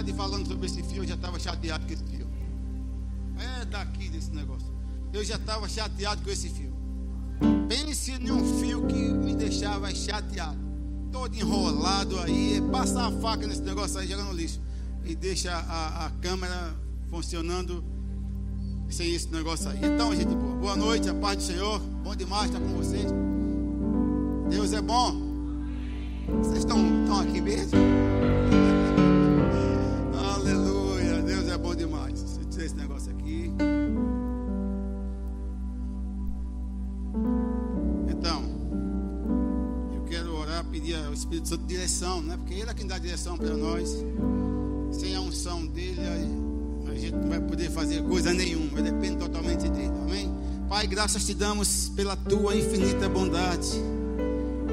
Padre falando sobre esse fio, eu já estava chateado com esse fio. É daqui desse negócio. Eu já estava chateado com esse fio. Pense um fio que me deixava chateado. Todo enrolado aí. Passa a faca nesse negócio aí, joga no lixo. E deixa a, a câmera funcionando sem esse negócio aí. Então, gente boa, boa noite, a paz do Senhor. Bom demais estar com vocês. Deus é bom. Vocês estão, estão aqui mesmo? Direção, né? Porque Ele é quem dá direção para nós. Sem a unção dele, a gente não vai poder fazer coisa nenhuma. Depende totalmente dele. Amém? Pai, graças te damos pela tua infinita bondade,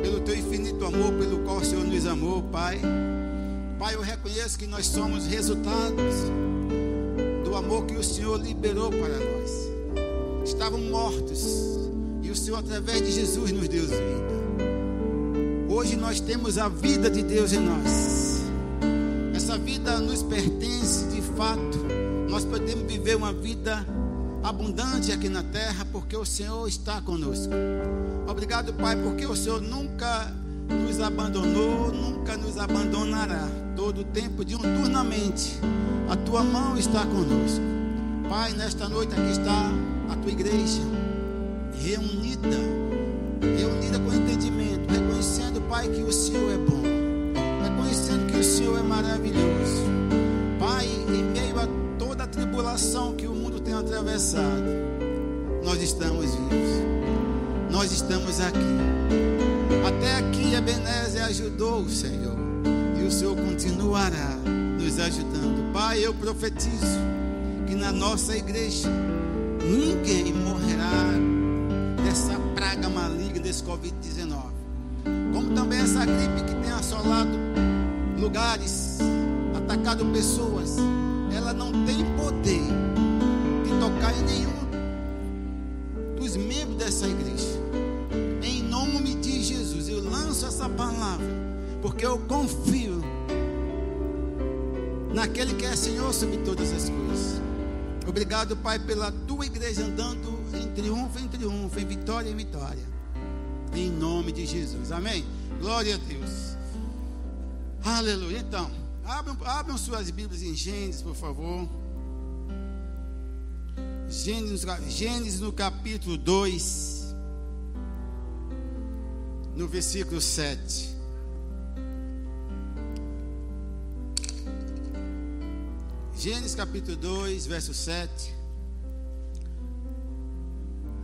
pelo teu infinito amor, pelo qual o Senhor nos amou, Pai. Pai, eu reconheço que nós somos resultados do amor que o Senhor liberou para nós. Estavam mortos e o Senhor, através de Jesus, nos deu vida. Hoje nós temos a vida de Deus em nós. Essa vida nos pertence de fato. Nós podemos viver uma vida abundante aqui na terra porque o Senhor está conosco. Obrigado, Pai, porque o Senhor nunca nos abandonou, nunca nos abandonará. Todo o tempo, diuturnamente, a tua mão está conosco. Pai, nesta noite aqui está a tua igreja reunida, reunida com entendimento, reconhecendo, Pai, que o Senhor é bom, reconhecendo que o Senhor é maravilhoso. Pai, em meio a toda a tribulação que o mundo tem atravessado, nós estamos vivos, nós estamos aqui. Até aqui Ebenezer ajudou o Senhor, e o Senhor continuará nos ajudando. Pai, eu profetizo que na nossa igreja ninguém morrerá dessa praga maligna desse Covid-19. Como também essa gripe que tem assolado lugares, atacado pessoas, ela não tem poder de tocar em nenhum dos membros dessa igreja. Em nome de Jesus, eu lanço essa palavra, porque eu confio naquele que é Senhor sobre todas as coisas. Obrigado, Pai, pela tua igreja andando em triunfo, em triunfo, em vitória, em vitória. Em nome de Jesus. Amém? Glória a Deus. Aleluia. Então, abram, abram suas Bíblias em Gênesis, por favor. Gênesis, Gênesis no capítulo 2, no versículo 7. Gênesis capítulo 2, verso 7.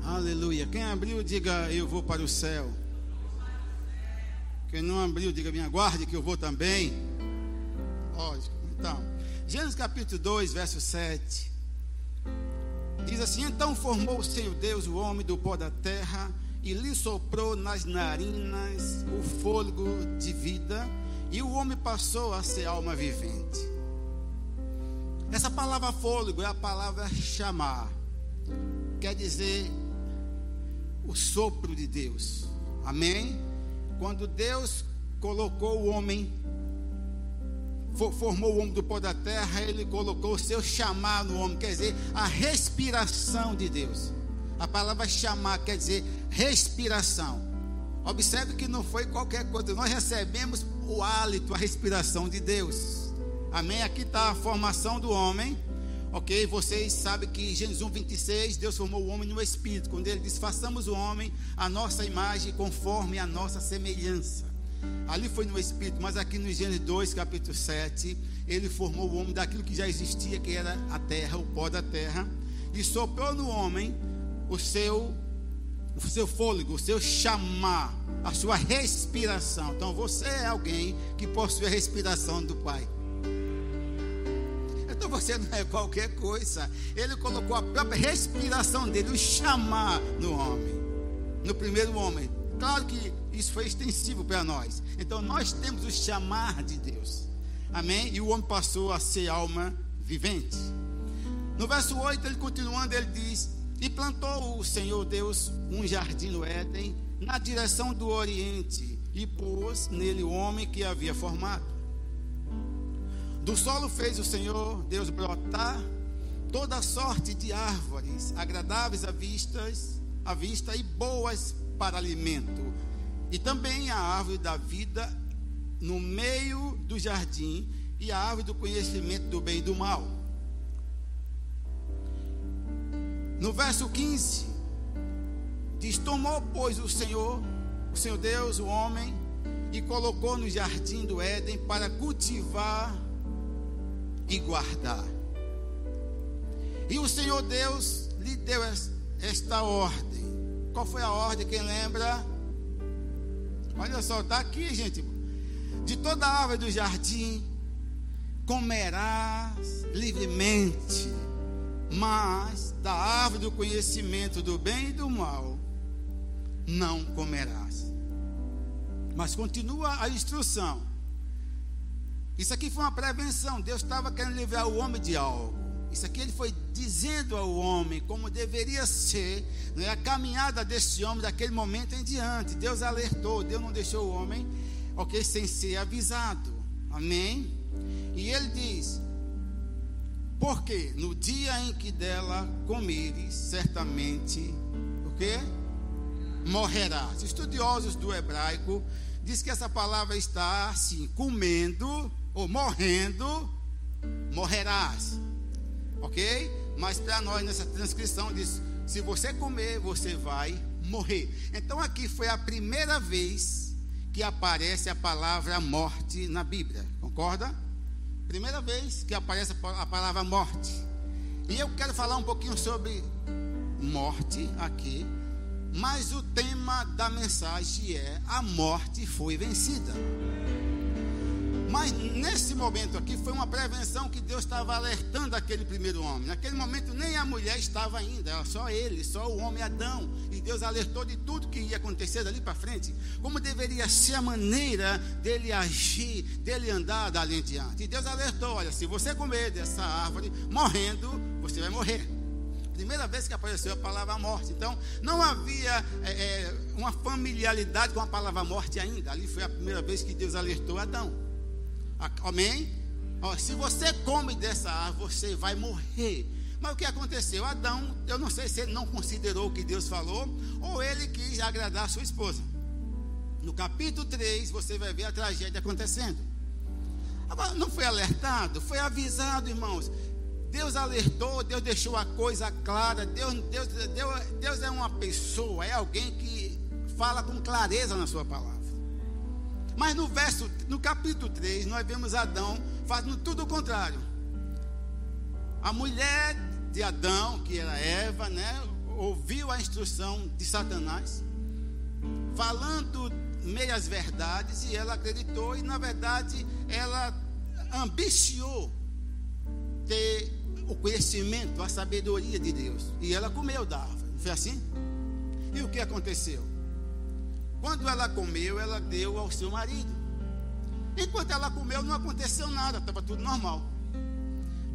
Aleluia. Quem abriu, diga eu vou para o céu. Quem não abriu, diga me aguarde que eu vou também. Lógico. Então, Gênesis capítulo 2, verso 7. Diz assim: Então formou o Senhor Deus o homem do pó da terra e lhe soprou nas narinas o fôlego de vida, e o homem passou a ser alma vivente. Essa palavra fôlego é a palavra chamar, quer dizer o sopro de Deus, amém? Quando Deus colocou o homem, formou o homem do pó da terra, ele colocou o seu chamar no homem, quer dizer a respiração de Deus. A palavra chamar quer dizer respiração. Observe que não foi qualquer coisa, nós recebemos o hálito, a respiração de Deus. Amém? Aqui está a formação do homem. Ok? Vocês sabem que em Gênesis 1, 26, Deus formou o homem no Espírito. Quando ele diz: façamos o homem a nossa imagem, conforme a nossa semelhança. Ali foi no Espírito, mas aqui no Gênesis 2, capítulo 7, ele formou o homem daquilo que já existia, que era a terra, o pó da terra, e soprou no homem o seu, o seu fôlego, o seu chamar, a sua respiração. Então você é alguém que possui a respiração do Pai. Você não é qualquer coisa. Ele colocou a própria respiração dele, o chamar no homem, no primeiro homem. Claro que isso foi extensivo para nós. Então nós temos o chamar de Deus. Amém? E o homem passou a ser alma vivente. No verso 8, ele continuando, ele diz: E plantou o Senhor Deus um jardim no Éden, na direção do Oriente, e pôs nele o homem que havia formado. Do solo fez o Senhor Deus brotar toda sorte de árvores agradáveis à vista, à vista e boas para alimento. E também a árvore da vida no meio do jardim e a árvore do conhecimento do bem e do mal. No verso 15, diz: Tomou, pois, o Senhor, o Senhor Deus, o homem, e colocou no jardim do Éden para cultivar e guardar. E o Senhor Deus lhe deu esta ordem. Qual foi a ordem? Quem lembra? Olha só, está aqui, gente. De toda a árvore do jardim comerás livremente, mas da árvore do conhecimento do bem e do mal não comerás. Mas continua a instrução. Isso aqui foi uma prevenção. Deus estava querendo livrar o homem de algo. Isso aqui ele foi dizendo ao homem como deveria ser né, a caminhada desse homem daquele momento em diante. Deus alertou, Deus não deixou o homem, ok, sem ser avisado. Amém? E ele diz: Porque no dia em que dela comeres, certamente, o quê? Morrerás. Estudiosos do hebraico diz que essa palavra está assim, comendo ou morrendo, morrerás ok? Mas para nós, nessa transcrição, diz: se você comer, você vai morrer. Então aqui foi a primeira vez que aparece a palavra morte na Bíblia, concorda? Primeira vez que aparece a palavra morte. E eu quero falar um pouquinho sobre morte aqui, mas o tema da mensagem é: a morte foi vencida. Mas nesse momento aqui foi uma prevenção que Deus estava alertando aquele primeiro homem. Naquele momento nem a mulher estava ainda, era só ele, só o homem Adão. E Deus alertou de tudo que ia acontecer dali para frente, como deveria ser a maneira dele agir, dele andar dali em diante. E Deus alertou: olha, se você comer dessa árvore, morrendo, você vai morrer. Primeira vez que apareceu a palavra morte. Então, não havia é, é, uma familiaridade com a palavra morte ainda. Ali foi a primeira vez que Deus alertou Adão. Amém? Se você come dessa árvore, você vai morrer. Mas o que aconteceu? Adão, eu não sei se ele não considerou o que Deus falou, ou ele quis agradar a sua esposa. No capítulo 3, você vai ver a tragédia acontecendo. Agora, não foi alertado, foi avisado, irmãos. Deus alertou, Deus deixou a coisa clara. Deus, Deus, Deus, Deus é uma pessoa, é alguém que fala com clareza na sua palavra. Mas no verso, no capítulo 3, nós vemos Adão fazendo tudo o contrário. A mulher de Adão, que era Eva, né, ouviu a instrução de Satanás, falando meias verdades, e ela acreditou, e na verdade ela ambiciou ter o conhecimento, a sabedoria de Deus. E ela comeu da árvore. Foi assim? E o que aconteceu? Quando ela comeu, ela deu ao seu marido. Enquanto ela comeu, não aconteceu nada, estava tudo normal.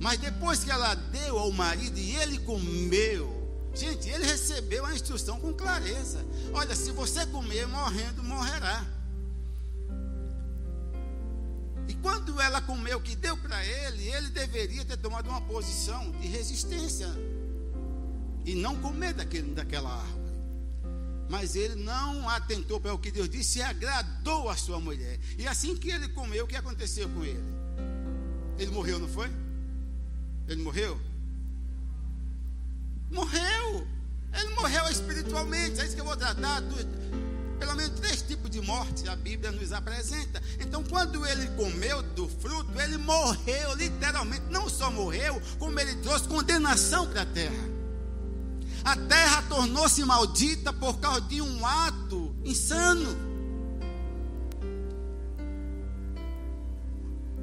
Mas depois que ela deu ao marido e ele comeu, gente, ele recebeu a instrução com clareza: olha, se você comer morrendo, morrerá. E quando ela comeu o que deu para ele, ele deveria ter tomado uma posição de resistência e não comer daquele, daquela árvore. Mas ele não atentou para o que Deus disse e agradou a sua mulher. E assim que ele comeu, o que aconteceu com ele? Ele morreu, não foi? Ele morreu? Morreu! Ele morreu espiritualmente. É isso que eu vou tratar. pelo menos três tipos de morte a Bíblia nos apresenta. Então, quando ele comeu do fruto, ele morreu, literalmente. Não só morreu, como ele trouxe condenação para a terra. A terra tornou-se maldita por causa de um ato insano.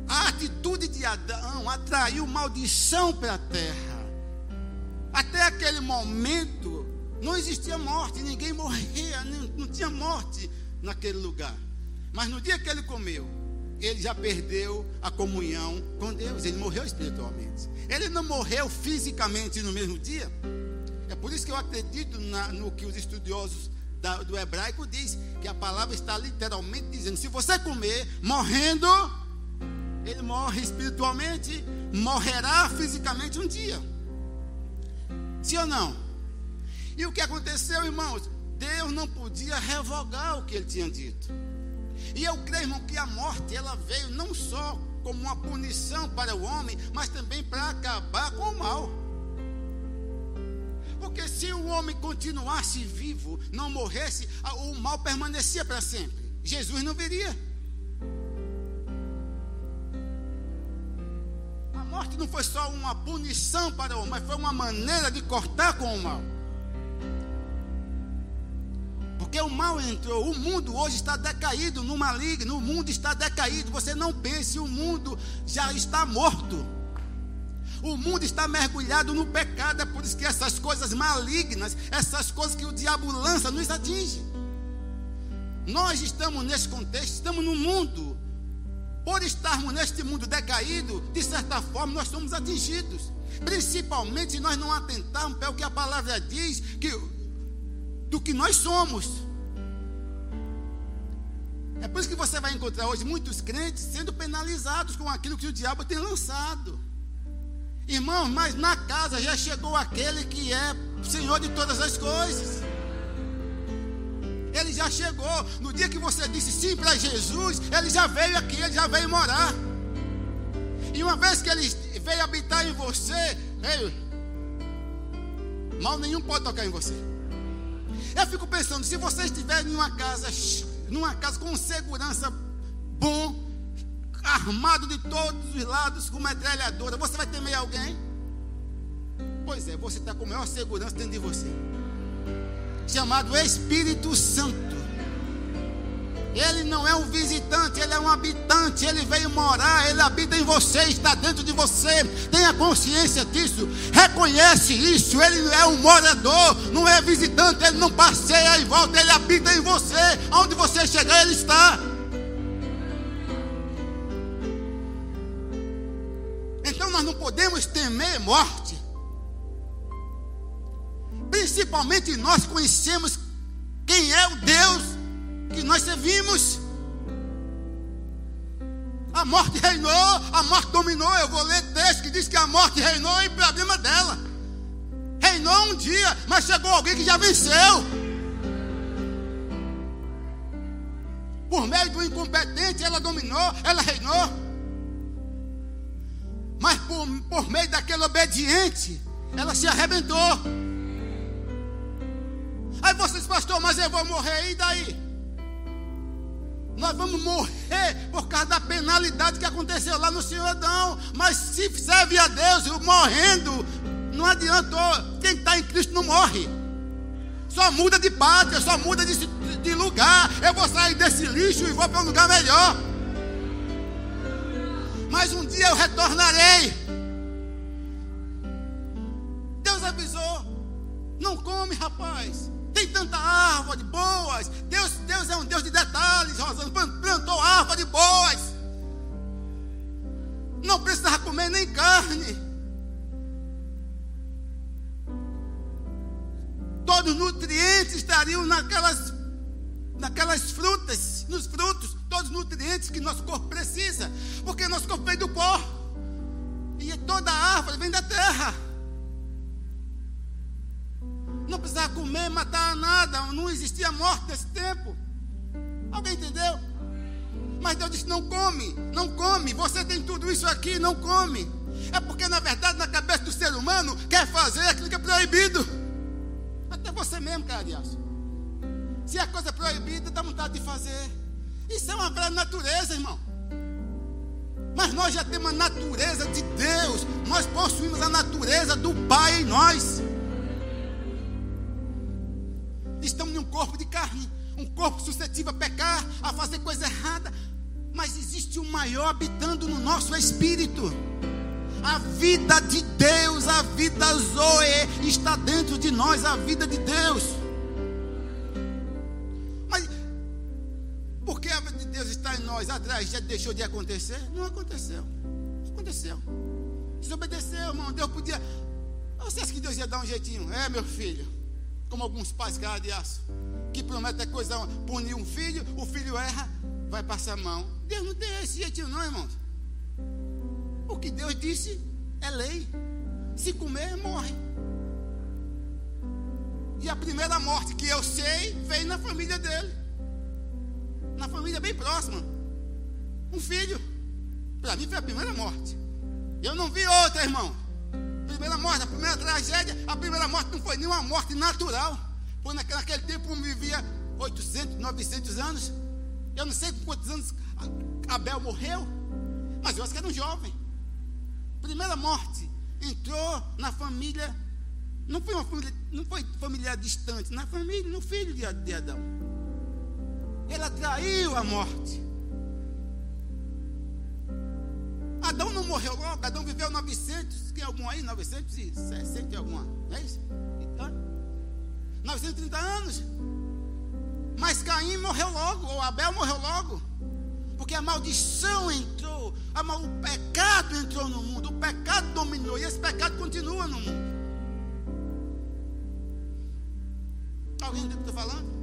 A atitude de Adão atraiu maldição para a terra. Até aquele momento não existia morte, ninguém morria, não, tinha morte naquele lugar. Mas no dia que ele comeu, ele já perdeu a comunhão com Deus, ele morreu espiritualmente. Ele não morreu fisicamente no mesmo dia. É por isso que eu acredito na, no que os estudiosos da, do hebraico diz que a palavra está literalmente dizendo: se você comer morrendo, Ele morre espiritualmente, morrerá fisicamente um dia. Sim ou não? E o que aconteceu, irmãos? Deus não podia revogar o que ele tinha dito. E eu creio, irmão, que a morte ela veio não só como uma punição para o homem, mas também para acabar com o mal. Porque se o homem continuasse vivo, não morresse, o mal permanecia para sempre. Jesus não viria. A morte não foi só uma punição para o homem, mas foi uma maneira de cortar com o mal. Porque o mal entrou, o mundo hoje está decaído no maligno, o mundo está decaído. Você não pense, o mundo já está morto. O mundo está mergulhado no pecado, é por isso que essas coisas malignas, essas coisas que o diabo lança, nos atinge. Nós estamos nesse contexto, estamos no mundo. Por estarmos neste mundo decaído, de certa forma nós somos atingidos. Principalmente se nós não atentarmos para o que a palavra diz, que, do que nós somos. É por isso que você vai encontrar hoje muitos crentes sendo penalizados com aquilo que o diabo tem lançado. Irmão, mas na casa já chegou aquele que é Senhor de todas as coisas. Ele já chegou. No dia que você disse sim para Jesus, ele já veio aqui, ele já veio morar. E uma vez que ele veio habitar em você, mal nenhum pode tocar em você. Eu fico pensando, se você estiver em uma casa, numa casa com segurança bom, armado de todos os lados com metralhadora, você vai temer alguém? Pois é, você está com maior segurança dentro de você. Chamado Espírito Santo. Ele não é um visitante, ele é um habitante. Ele veio morar, ele habita em você, está dentro de você. Tenha consciência disso, reconhece isso. Ele é um morador, não é visitante. Ele não passeia e volta, ele habita em você. Onde você chegar, ele está. Não podemos temer morte. Principalmente nós conhecemos quem é o Deus que nós servimos. A morte reinou, a morte dominou. Eu vou ler texto que diz que a morte reinou em problema dela. Reinou um dia, mas chegou alguém que já venceu. Por meio do incompetente, ela dominou, ela reinou. Por meio daquele obediente, ela se arrebentou. Aí vocês, pastor, mas eu vou morrer, e daí? Nós vamos morrer por causa da penalidade que aconteceu lá no Senhor Adão. Mas se serve a Deus, morrendo, não adiantou. Quem está em Cristo não morre. Só muda de pátria, só muda de, de lugar. Eu vou sair desse lixo e vou para um lugar melhor mas um dia eu retornarei. Avisou: não come, rapaz. Tem tanta árvore boas. Deus, Deus é um Deus de detalhes. Rosana plantou árvore boas. Não precisava comer nem carne. Todos os nutrientes estariam naquelas, naquelas frutas, nos frutos todos os nutrientes que nosso corpo precisa, porque nosso corpo vem do pó, e toda árvore vem da terra. Não precisava comer, matar nada, não existia morte nesse tempo. Alguém entendeu? Mas Deus disse: não come, não come. Você tem tudo isso aqui, não come. É porque, na verdade, na cabeça do ser humano, quer fazer aquilo que é proibido. Até você mesmo, cara. Se a coisa é proibida, dá vontade de fazer. Isso é uma velha natureza, irmão. Mas nós já temos a natureza de Deus. Nós possuímos a natureza do Pai em nós. Estamos em um corpo de carne, um corpo suscetível a pecar, a fazer coisa errada. Mas existe um maior habitando no nosso espírito. A vida de Deus, a vida Zoe, está dentro de nós, a vida de Deus. Porque a vida de Deus está em nós, a tragédia deixou de acontecer? Não aconteceu. Aconteceu. Desobedeceu, irmão. Deus podia. Você acha que Deus ia dar um jeitinho? É, meu filho. Como alguns pais cara de aço. Que prometem coisa, punir um filho, o filho erra, vai passar a mão. Deus não tem esse jeitinho, não, irmãos. O que Deus disse é lei. Se comer, morre. E a primeira morte que eu sei veio na família dele. Na família bem próxima. Um filho. Para mim foi a primeira morte. Eu não vi outra, irmão. Primeira morte, a primeira tragédia, a primeira morte não foi nenhuma morte natural. Foi naquele, tempo eu vivia 800, 900 anos. Eu não sei quantos anos Abel morreu, mas eu acho que era um jovem. Primeira morte entrou na família, não foi uma família, não foi familiar distante, na família, no filho de, de Adão. Ele atraiu a morte. Adão não morreu logo, Adão viveu 900, tem algum aí? 960 e alguma, não é isso? Então, 930 anos. Mas Caim morreu logo, ou Abel morreu logo. Porque a maldição entrou, a mal, o pecado entrou no mundo, o pecado dominou, e esse pecado continua no mundo. Alguém entende o que eu estou falando?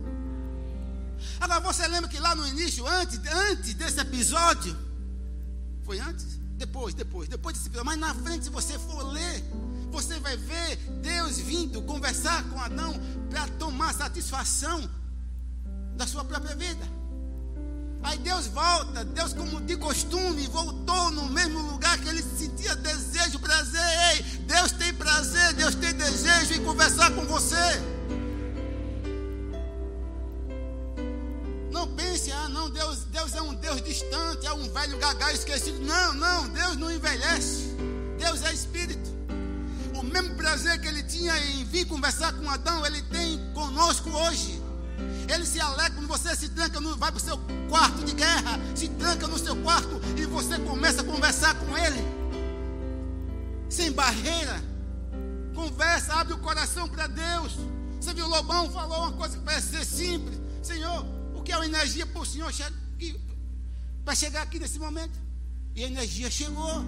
Agora você lembra que lá no início, antes, antes desse episódio, foi antes? Depois, depois, depois desse episódio, mas na frente, se você for ler, você vai ver Deus vindo conversar com Adão para tomar satisfação da sua própria vida. Aí Deus volta, Deus, como de costume, voltou no mesmo lugar que ele sentia desejo, prazer. Ei, Deus tem prazer, Deus tem desejo em conversar com você. Não pense, ah, não, Deus, Deus é um Deus distante, é um velho gagá esquecido. Não, não, Deus não envelhece. Deus é espírito. O mesmo prazer que ele tinha em vir conversar com Adão, ele tem conosco hoje. Ele se alegra quando você se tranca, no, vai para o seu quarto de guerra, se tranca no seu quarto e você começa a conversar com ele. Sem barreira. Conversa, abre o coração para Deus. Você viu, Lobão falou uma coisa que parece ser simples. Senhor, o que é uma energia para o Senhor para chegar aqui nesse momento? E a energia chegou.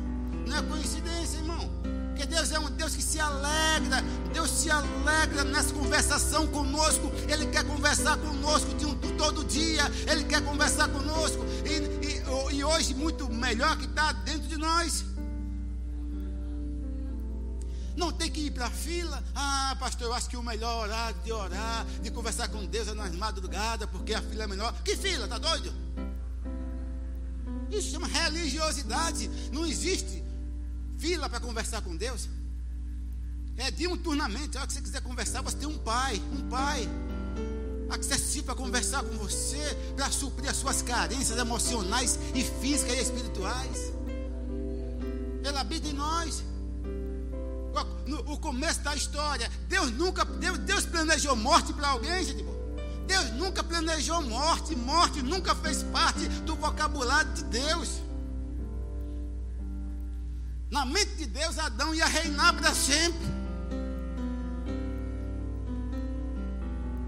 Não é coincidência, irmão. Porque Deus é um Deus que se alegra, Deus se alegra nessa conversação conosco. Ele quer conversar conosco de um, todo dia, Ele quer conversar conosco. E, e, e hoje, muito melhor que está dentro de nós. Não tem que ir para a fila. Ah, pastor, eu acho que o melhor horário de orar, de conversar com Deus é nas madrugadas, porque a fila é menor. Que fila? Tá doido? Isso chama religiosidade. Não existe fila para conversar com Deus. É diuturnamente. A hora que você quiser conversar, você tem um pai, um pai acessível para conversar com você, para suprir as suas carências emocionais e físicas e espirituais. Ele habita em nós. No, o começo da história, Deus nunca, Deus, Deus planejou morte para alguém, gente. Deus nunca planejou morte, morte nunca fez parte do vocabulário de Deus. Na mente de Deus, Adão ia reinar para sempre.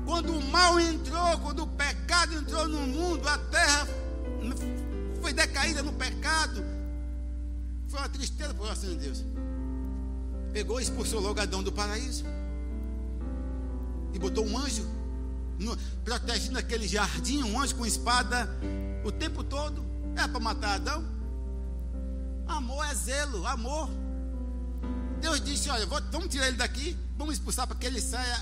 Quando o mal entrou, quando o pecado entrou no mundo, a terra foi decaída no pecado. Foi uma tristeza coração de Deus. Pegou e expulsou logo Adão do paraíso. E botou um anjo no, protegendo aquele jardim, um anjo com espada o tempo todo. É para matar Adão? Amor é zelo, amor. Deus disse: Olha, vamos tirar ele daqui, vamos expulsar para que ele saia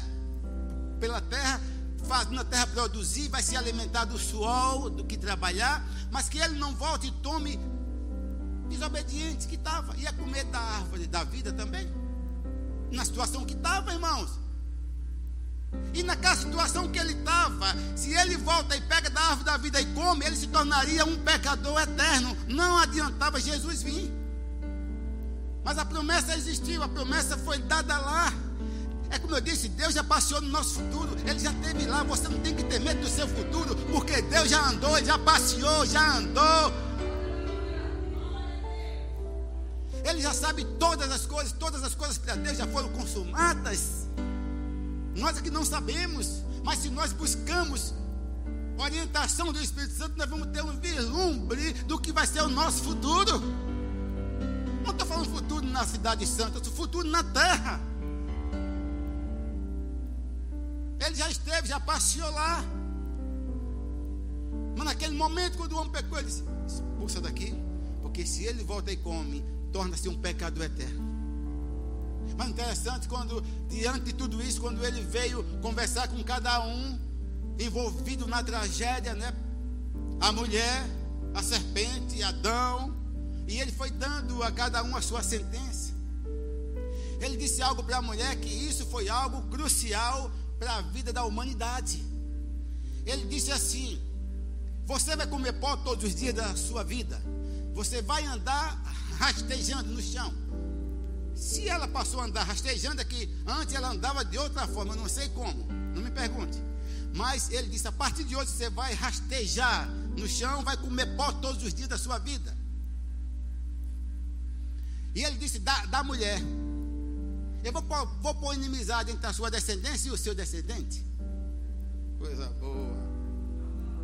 pela terra, fazendo a terra produzir, vai se alimentar do suor, do que trabalhar, mas que ele não volte e tome desobediente que estava, ia comer da árvore da vida também. Na situação que estava, irmãos. E naquela situação que ele estava, se ele volta e pega da árvore da vida e come, ele se tornaria um pecador eterno. Não adiantava Jesus vir. Mas a promessa existiu, a promessa foi dada lá. É como eu disse, Deus já passeou no nosso futuro, Ele já esteve lá. Você não tem que ter medo do seu futuro, porque Deus já andou, já passeou, já andou. Ele já sabe todas as coisas, todas as coisas para Deus já foram consumadas. Nós aqui não sabemos, mas se nós buscamos orientação do Espírito Santo, nós vamos ter um vislumbre do que vai ser o nosso futuro. Não estou falando futuro na cidade santa, estou futuro na terra. Ele já esteve, já passeou lá. Mas naquele momento, quando o homem pecou, ele disse: expulsa daqui, porque se ele volta e come, torna-se um pecado eterno. Mas interessante, quando, diante de tudo isso, quando ele veio conversar com cada um envolvido na tragédia, né? A mulher, a serpente, Adão, e ele foi dando a cada um a sua sentença. Ele disse algo para a mulher que isso foi algo crucial para a vida da humanidade. Ele disse assim: Você vai comer pó todos os dias da sua vida. Você vai andar rastejando no chão. Se ela passou a andar rastejando aqui, antes ela andava de outra forma, não sei como, não me pergunte. Mas ele disse: a partir de hoje você vai rastejar no chão, vai comer pó todos os dias da sua vida. E ele disse: da, da mulher, eu vou, vou pôr inimizade entre a sua descendência e o seu descendente. Coisa boa.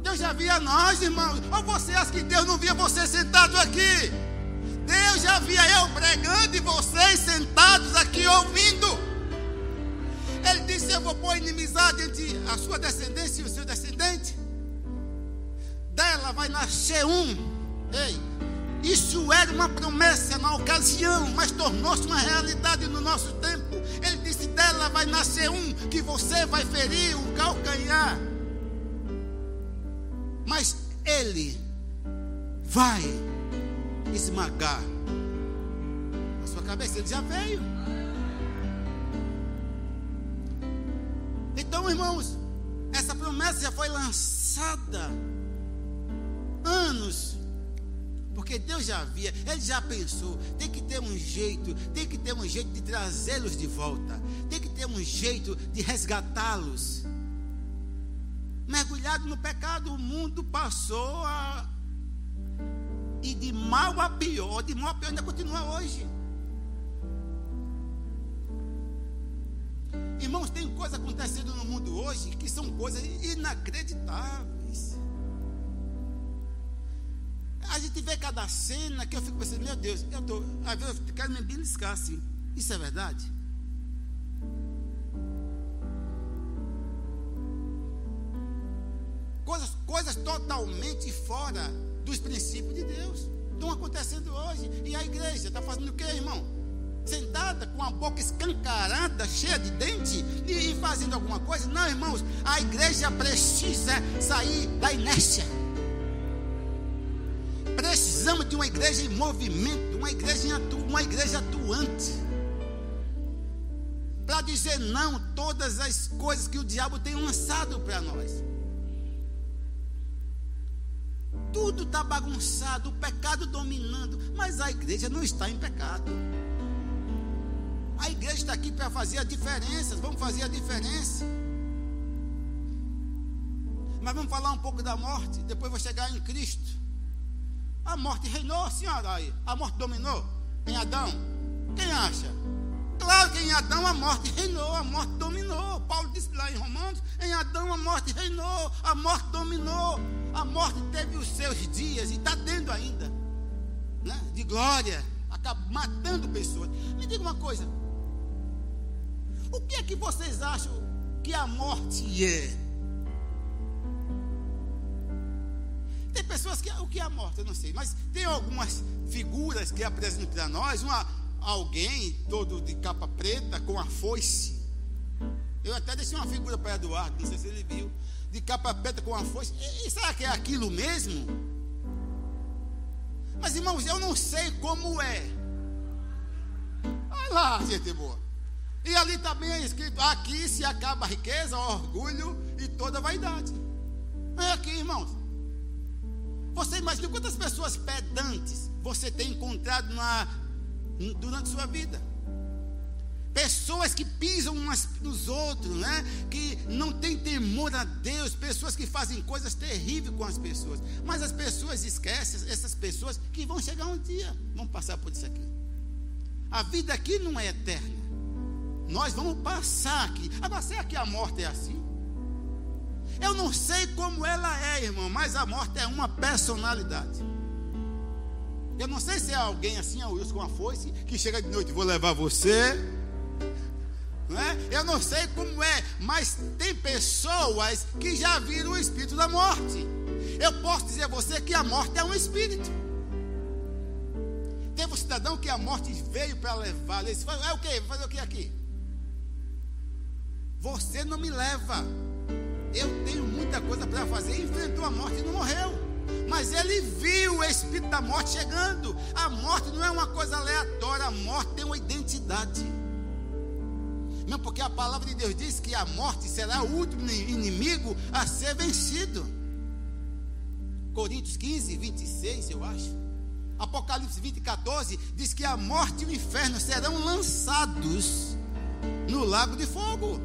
Deus já via nós, irmãos. Ou você acha que Deus não via você sentado aqui? Deus já via eu pregando e vocês sentados aqui ouvindo. Ele disse: Eu vou pôr inimizade entre a sua descendência e o seu descendente. Dela vai nascer um. Ei, isso era uma promessa na ocasião, mas tornou-se uma realidade no nosso tempo. Ele disse: Dela vai nascer um que você vai ferir o calcanhar. Mas ele vai esmagar a sua cabeça. Ele já veio. Então, irmãos, essa promessa já foi lançada anos. Porque Deus já via, Ele já pensou, tem que ter um jeito, tem que ter um jeito de trazê-los de volta, tem que ter um jeito de resgatá-los. Mergulhado no pecado, o mundo passou a e de mal a pior, de mal a pior ainda continua hoje. Irmãos, tem coisas acontecendo no mundo hoje que são coisas inacreditáveis. A gente vê cada cena que eu fico pensando, meu Deus, eu tô, às vezes eu quero me beliscar assim. Isso é verdade? Coisas, coisas totalmente fora dos princípios de Deus. Estão acontecendo hoje. E a igreja está fazendo o que, irmão? Sentada com a boca escancarada, cheia de dente e, fazendo alguma coisa? Não, irmãos. A igreja precisa sair da inércia. Precisamos de uma igreja em movimento, uma igreja, atu, uma igreja atuante. Para dizer não todas as coisas que o diabo tem lançado para nós. Tudo está bagunçado, o pecado dominando, mas a igreja não está em pecado. A igreja está aqui para fazer a diferença. Vamos fazer a diferença. Mas vamos falar um pouco da morte. Depois vou chegar em Cristo. A morte reinou, senhora aí. A morte dominou em Adão. Quem acha? Em Adão a morte reinou, a morte dominou. Paulo disse lá em Romanos: em Adão a morte reinou, a morte dominou. A morte teve os seus dias e está tendo ainda, né? de glória, acaba matando pessoas. Me diga uma coisa: o que é que vocês acham que a morte é? Tem pessoas que o que é a morte, eu não sei, mas tem algumas figuras que apresentam para nós uma alguém todo de capa preta com a foice. Eu até deixei uma figura para Eduardo, não sei se ele viu, de capa preta com a foice. E, será que é aquilo mesmo? Mas irmãos, eu não sei como é. Olha lá, gente boa. E ali também é escrito: aqui se acaba a riqueza, o orgulho e toda vaidade. É aqui, irmãos. Você imagina quantas pessoas pedantes você tem encontrado na, durante sua vida. Pessoas que pisam uns nos outros, né? que não têm temor a Deus, pessoas que fazem coisas terríveis com as pessoas. Mas as pessoas esquecem, essas pessoas que vão chegar um dia, vão passar por isso aqui. A vida aqui não é eterna. Nós vamos passar aqui. Agora, será que a morte é assim? Eu não sei como ela é, irmão, mas a morte é uma personalidade. Eu não sei se é alguém assim, é o Wilson com a foice, que chega de noite, vou levar você. Não é? Eu não sei como é, mas tem pessoas que já viram o espírito da morte. Eu posso dizer a você que a morte é um espírito. cidadão que a morte veio para levar. Ele disse, é o quê? Fazer o que aqui? Você não me leva. Eu tenho muita coisa para fazer. Enfrentou a morte e não morreu. Mas ele viu o espírito da morte chegando. A morte não é uma coisa aleatória. A morte tem uma identidade. Não, porque a palavra de Deus diz que a morte será o último inimigo a ser vencido. Coríntios 15, 26, eu acho. Apocalipse 20, 14 diz que a morte e o inferno serão lançados no lago de fogo.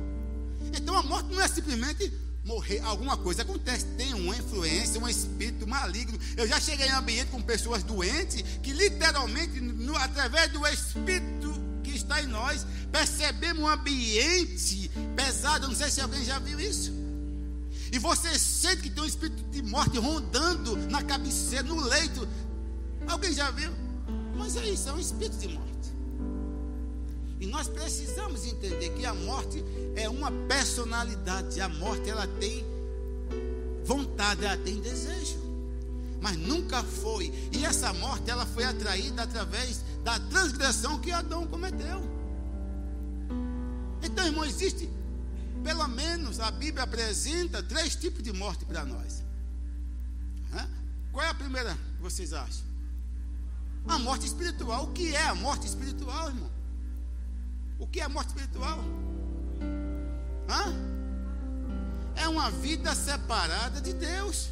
Então a morte não é simplesmente morrer, alguma coisa acontece, tem uma influência, um espírito maligno. Eu já cheguei em ambiente com pessoas doentes que literalmente, no, através do espírito que está em nós, percebemos um ambiente pesado. Não sei se alguém já viu isso. E você sente que tem um espírito de morte rondando na cabeceira, no leito. Alguém já viu? Mas é isso, é um espírito de morte. E nós precisamos entender que a morte é uma personalidade. A morte ela tem vontade, ela tem desejo. Mas nunca foi. E essa morte ela foi atraída através da transgressão que Adão cometeu. Então, irmão, existe pelo menos a Bíblia apresenta três tipos de morte para nós. Qual é a primeira que vocês acham? A morte espiritual. O que é a morte espiritual, irmão? O que é morte espiritual? Hã? É uma vida separada de Deus.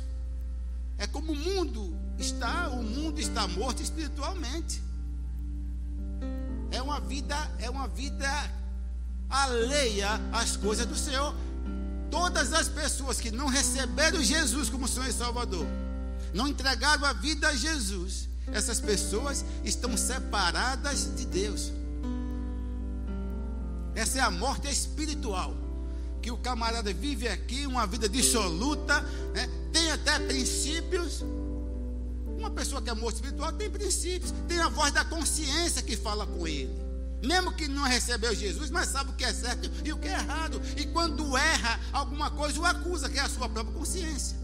É como o mundo está, o mundo está morto espiritualmente. É uma vida, é uma vida alheia às coisas do Senhor. Todas as pessoas que não receberam Jesus como Senhor e Salvador, não entregaram a vida a Jesus, essas pessoas estão separadas de Deus. Essa é a morte espiritual. Que o camarada vive aqui uma vida dissoluta, né? tem até princípios. Uma pessoa que é morto espiritual tem princípios, tem a voz da consciência que fala com ele. Mesmo que não recebeu Jesus, mas sabe o que é certo e o que é errado. E quando erra alguma coisa, o acusa, que é a sua própria consciência.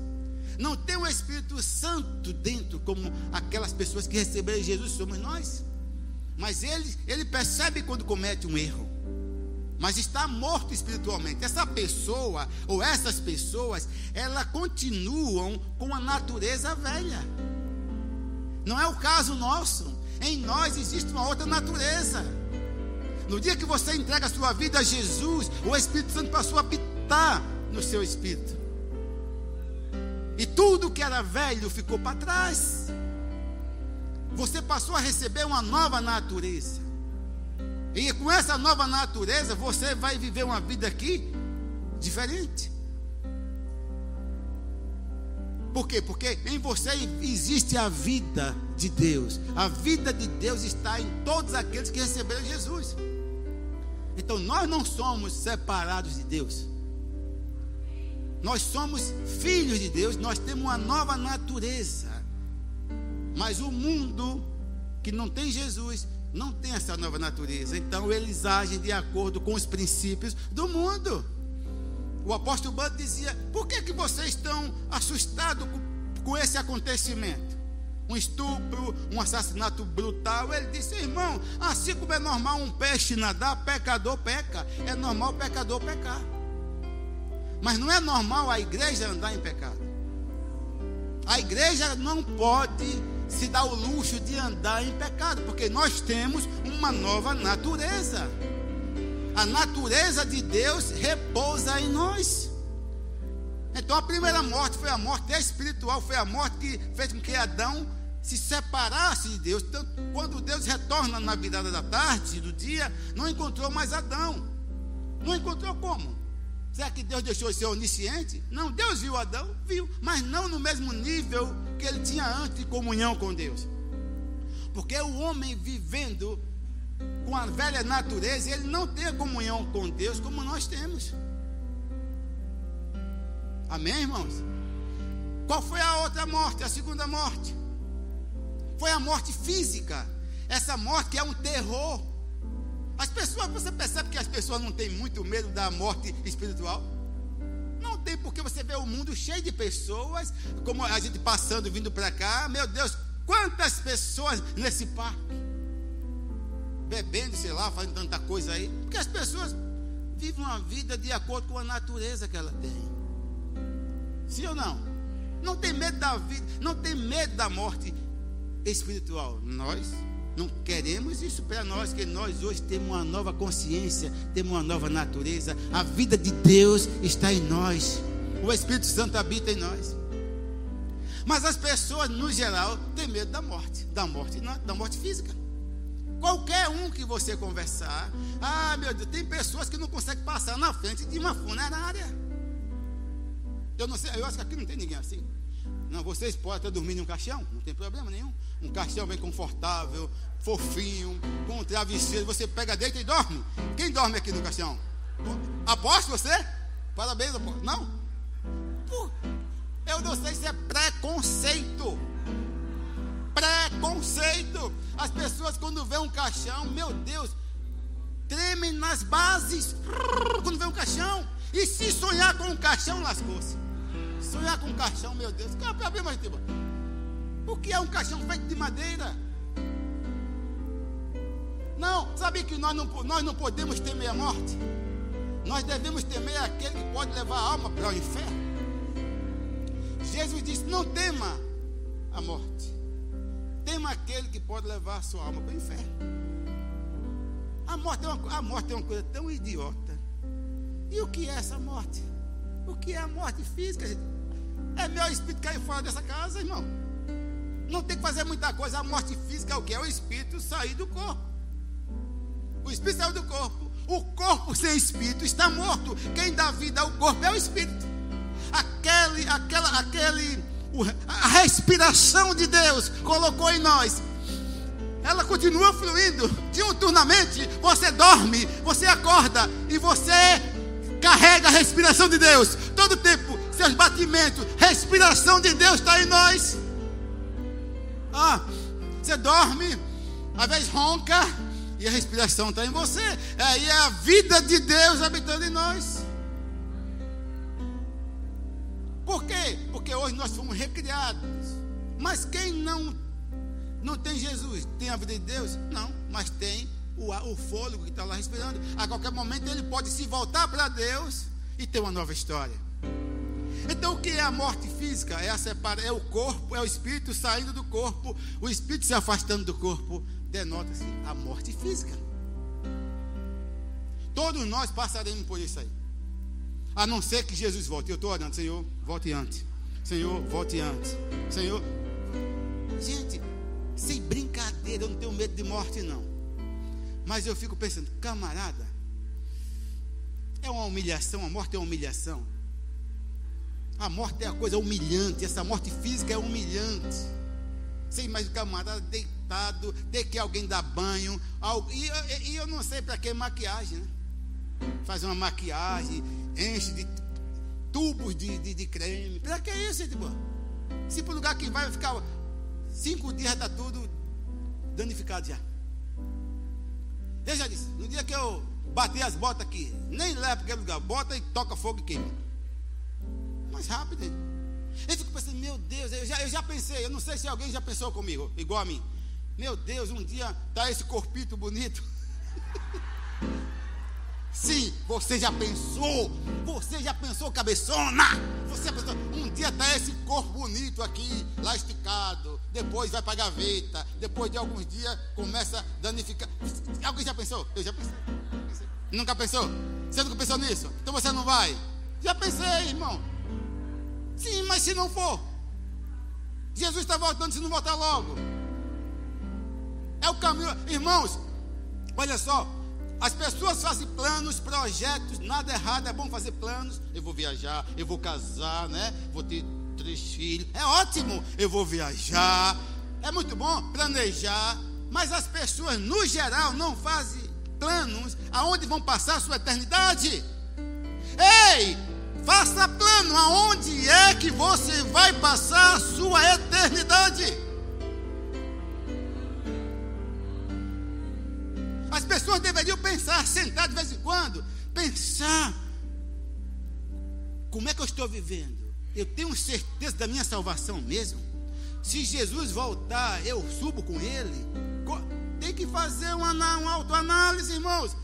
Não tem o Espírito Santo dentro, como aquelas pessoas que receberam Jesus, somos nós. Mas ele, ele percebe quando comete um erro mas está morto espiritualmente. Essa pessoa ou essas pessoas, elas continuam com a natureza velha. Não é o caso nosso. Em nós existe uma outra natureza. No dia que você entrega a sua vida a Jesus, o Espírito Santo passou a habitar no seu espírito. E tudo que era velho ficou para trás. Você passou a receber uma nova natureza. E com essa nova natureza, você vai viver uma vida aqui diferente. Por quê? Porque em você existe a vida de Deus. A vida de Deus está em todos aqueles que receberam Jesus. Então nós não somos separados de Deus. Nós somos filhos de Deus, nós temos uma nova natureza. Mas o mundo que não tem Jesus não tem essa nova natureza. Então eles agem de acordo com os princípios do mundo. O apóstolo Bando dizia: por que, que vocês estão assustados com, com esse acontecimento? Um estupro, um assassinato brutal. Ele disse: irmão, assim como é normal um peixe nadar, pecador peca. É normal o pecador pecar. Mas não é normal a igreja andar em pecado. A igreja não pode se dá o luxo de andar em pecado, porque nós temos uma nova natureza. A natureza de Deus repousa em nós. Então a primeira morte foi a morte espiritual, foi a morte que fez com que Adão se separasse de Deus. Então, quando Deus retorna na virada da tarde, do dia, não encontrou mais Adão. Não encontrou como? Será que Deus deixou de ser onisciente? Não, Deus viu Adão, viu, mas não no mesmo nível que ele tinha antes de comunhão com Deus. Porque o homem vivendo com a velha natureza, ele não tem comunhão com Deus como nós temos. Amém, irmãos? Qual foi a outra morte, a segunda morte? Foi a morte física. Essa morte é um terror. As pessoas, você percebe que as pessoas não têm muito medo da morte espiritual? Não tem porque você vê o mundo cheio de pessoas, como a gente passando, vindo para cá. Meu Deus, quantas pessoas nesse parque? bebendo, sei lá, fazendo tanta coisa aí. Porque as pessoas vivem uma vida de acordo com a natureza que ela tem. Sim ou não? Não tem medo da vida, não tem medo da morte espiritual. Nós não queremos isso para nós, que nós hoje temos uma nova consciência, temos uma nova natureza. A vida de Deus está em nós. O Espírito Santo habita em nós. Mas as pessoas, no geral, têm medo da morte, da morte, da morte física. Qualquer um que você conversar, ah, meu Deus, tem pessoas que não conseguem passar na frente de uma funerária. Eu não sei, eu acho que aqui não tem ninguém assim. Não, vocês podem até dormir em um caixão, não tem problema nenhum. Um caixão bem confortável, fofinho, com travesseiro, você pega, deita e dorme. Quem dorme aqui no caixão? Aposto você? Parabéns, aposto. Não? Eu não sei se é preconceito. Preconceito. As pessoas quando vê um caixão, meu Deus, tremem nas bases. Quando vê um caixão. E se sonhar com um caixão, lascou-se. Sonhar com um caixão, meu Deus. O que é um caixão feito de madeira? Não, sabe que nós não, nós não podemos temer a morte? Nós devemos temer aquele que pode levar a alma para o inferno. Jesus disse: Não tema a morte, tema aquele que pode levar a sua alma para o inferno. A morte, é uma, a morte é uma coisa tão idiota. E o que é essa morte? O que é a morte física? É meu espírito cair fora dessa casa, irmão. Não tem que fazer muita coisa. A morte física é o que? É o espírito sair do corpo. O espírito saiu do corpo. O corpo sem espírito está morto. Quem dá vida ao corpo é o espírito. Aquele, aquela, aquele, a respiração de Deus colocou em nós. Ela continua fluindo diuturnamente. Você dorme, você acorda e você carrega a respiração de Deus. Todo tempo, seus batimentos, respiração de Deus está em nós. Ah, você dorme, às vezes ronca, e a respiração está em você. Aí é a vida de Deus habitando em nós. Por quê? Porque hoje nós fomos recriados. Mas quem não não tem Jesus, tem a vida de Deus? Não, mas tem o, o fôlego que está lá respirando. A qualquer momento ele pode se voltar para Deus e ter uma nova história. Então o que é a morte física? É a separa, é o corpo, é o espírito saindo do corpo, o espírito se afastando do corpo denota-se a morte física. Todos nós passaremos por isso aí. A não ser que Jesus volte. Eu estou orando, Senhor, volte antes. Senhor, volte antes. Senhor. Gente, sem brincadeira, eu não tenho medo de morte, não. Mas eu fico pensando, camarada, é uma humilhação, a morte é uma humilhação. A morte é a coisa humilhante, essa morte física é humilhante. Você imagina o camarada deitado, ter que alguém dar banho. E, e eu não sei para que maquiagem, né? Faz uma maquiagem, enche de tubos de, de, de creme. Para que isso, boa? Se para o lugar que vai ficar cinco dias, está tudo danificado já. Eu já disse, no dia que eu bati as botas aqui, nem leva para aquele lugar, bota e toca fogo e queima. Mais rápido. Eu fico pensando, meu Deus, eu já, eu já pensei, eu não sei se alguém já pensou comigo, igual a mim. Meu Deus, um dia tá esse corpito bonito. Sim, você já pensou, você já pensou, cabeçona? Você pensou, um dia tá esse corpo bonito aqui, lá esticado, depois vai para a gaveta, depois de alguns dias começa a danificar. Alguém já pensou? Eu já pensei. Nunca pensou? Você nunca pensou nisso? Então você não vai? Já pensei, irmão. Sim, mas se não for, Jesus está voltando se não voltar logo. É o caminho, irmãos. Olha só, as pessoas fazem planos, projetos, nada errado, é bom fazer planos. Eu vou viajar, eu vou casar, né? Vou ter três filhos. É ótimo, eu vou viajar. É muito bom planejar, mas as pessoas no geral não fazem planos aonde vão passar a sua eternidade. Ei, Faça plano aonde é que você vai passar a sua eternidade. As pessoas deveriam pensar, sentar de vez em quando, pensar: como é que eu estou vivendo? Eu tenho certeza da minha salvação mesmo? Se Jesus voltar, eu subo com ele? Tem que fazer uma, uma autoanálise, irmãos.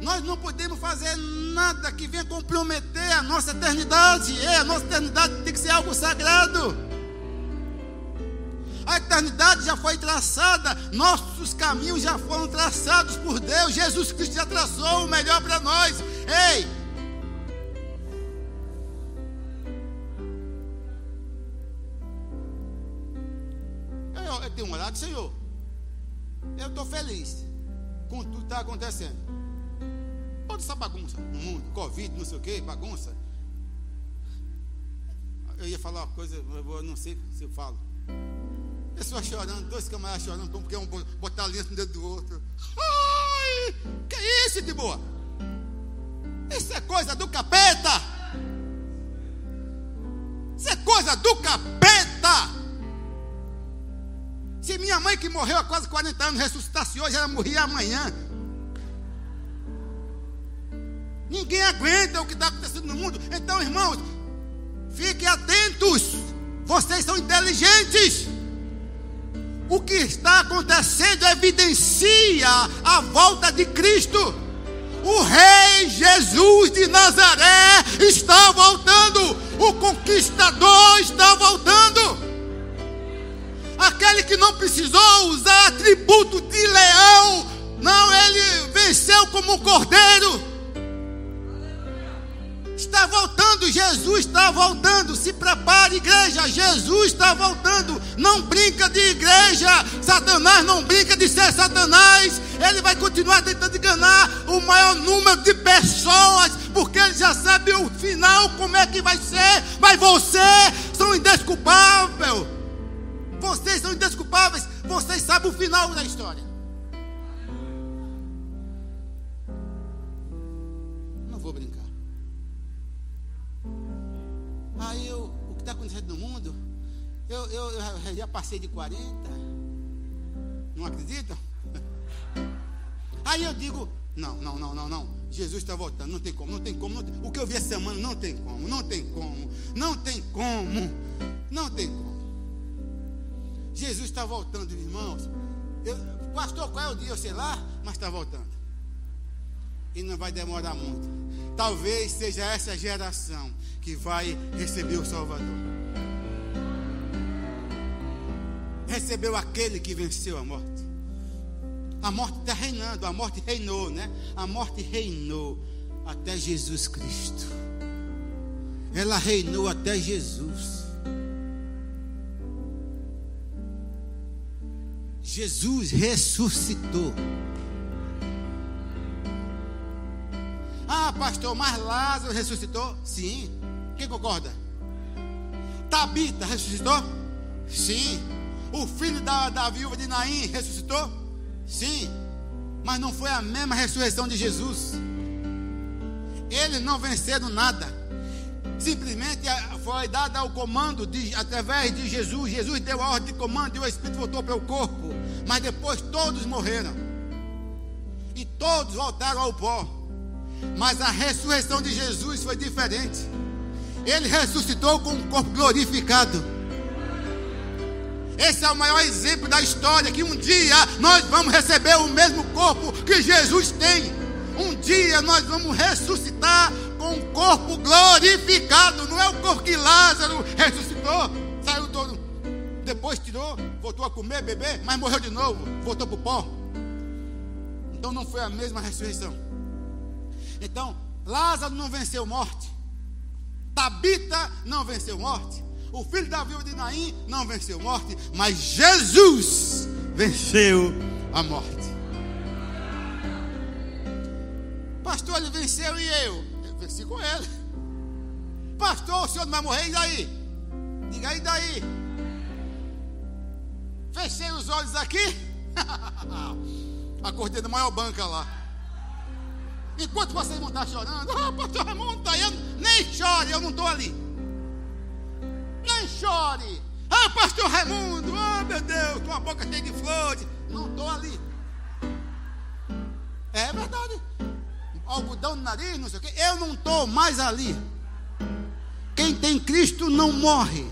Nós não podemos fazer nada que venha comprometer a nossa eternidade. É, a nossa eternidade tem que ser algo sagrado. A eternidade já foi traçada, nossos caminhos já foram traçados por Deus. Jesus Cristo já traçou o melhor para nós. Ei! Eu, eu tenho orado, Senhor. Eu estou feliz com tudo que está acontecendo. Toda essa bagunça no mundo, Covid, não sei o que, bagunça. Eu ia falar uma coisa, eu não sei se eu falo. Pessoas chorando, dois camaradas chorando, porque um botar aliança no dedo do outro. Ai, que isso, de boa? Isso é coisa do capeta. Isso é coisa do capeta. Se minha mãe que morreu há quase 40 anos ressuscitasse hoje, ela morria amanhã. Ninguém aguenta o que está acontecendo no mundo. Então, irmãos, fiquem atentos. Vocês são inteligentes. O que está acontecendo evidencia a volta de Cristo. O Rei Jesus de Nazaré está voltando. O conquistador está voltando. Aquele que não precisou usar atributo de leão, não, ele venceu como um cordeiro. Está voltando, Jesus está voltando. Se prepare, igreja. Jesus está voltando. Não brinca de igreja. Satanás não brinca de ser Satanás. Ele vai continuar tentando enganar o maior número de pessoas, porque ele já sabe o final, como é que vai ser. Mas você são indesculpáveis. Vocês são indesculpáveis. Vocês sabem o final da história. Aí eu, o que está acontecendo no mundo, eu, eu, eu, já passei de 40. Não acreditam? Aí eu digo, não, não, não, não, não. Jesus está voltando, não tem como, não tem como. Não tem, o que eu vi essa semana não tem como, não tem como, não tem como, não tem como. Jesus está voltando, irmãos. Eu, pastor, qual é o dia? Eu sei lá, mas está voltando. E não vai demorar muito. Talvez seja essa geração que vai receber o Salvador. Recebeu aquele que venceu a morte. A morte está reinando, a morte reinou, né? A morte reinou até Jesus Cristo. Ela reinou até Jesus. Jesus ressuscitou. Ah, pastor, mas Lázaro ressuscitou? Sim. Quem concorda? Tabita ressuscitou? Sim. O filho da, da viúva de Naim ressuscitou? Sim. Mas não foi a mesma ressurreição de Jesus. Eles não venceram nada. Simplesmente foi dado o comando de, através de Jesus. Jesus deu a ordem de comando e o Espírito voltou para o corpo. Mas depois todos morreram. E todos voltaram ao pó. Mas a ressurreição de Jesus foi diferente. Ele ressuscitou com um corpo glorificado. Esse é o maior exemplo da história que um dia nós vamos receber o mesmo corpo que Jesus tem. Um dia nós vamos ressuscitar com um corpo glorificado. Não é o corpo que Lázaro ressuscitou, saiu todo. Depois tirou, voltou a comer, beber, mas morreu de novo, voltou para o pó. Então não foi a mesma ressurreição. Então, Lázaro não venceu morte. Tabita não venceu morte. O filho da viúva de Naim não venceu morte. Mas Jesus venceu a morte. Pastor, ele venceu e eu? Eu venci com ele. Pastor, o senhor não vai morrer, e daí? Diga aí, daí? Fechei os olhos aqui. Acordei da maior banca lá. Enquanto vocês vão estar chorando, ah, pastor Raimundo eu, nem chore, eu não estou ali. Nem chore. Ah, pastor Raimundo, ah, oh, meu Deus, com a boca cheia de flores. Não estou ali. É verdade. Algodão no nariz, não sei o quê. Eu não estou mais ali. Quem tem Cristo não morre.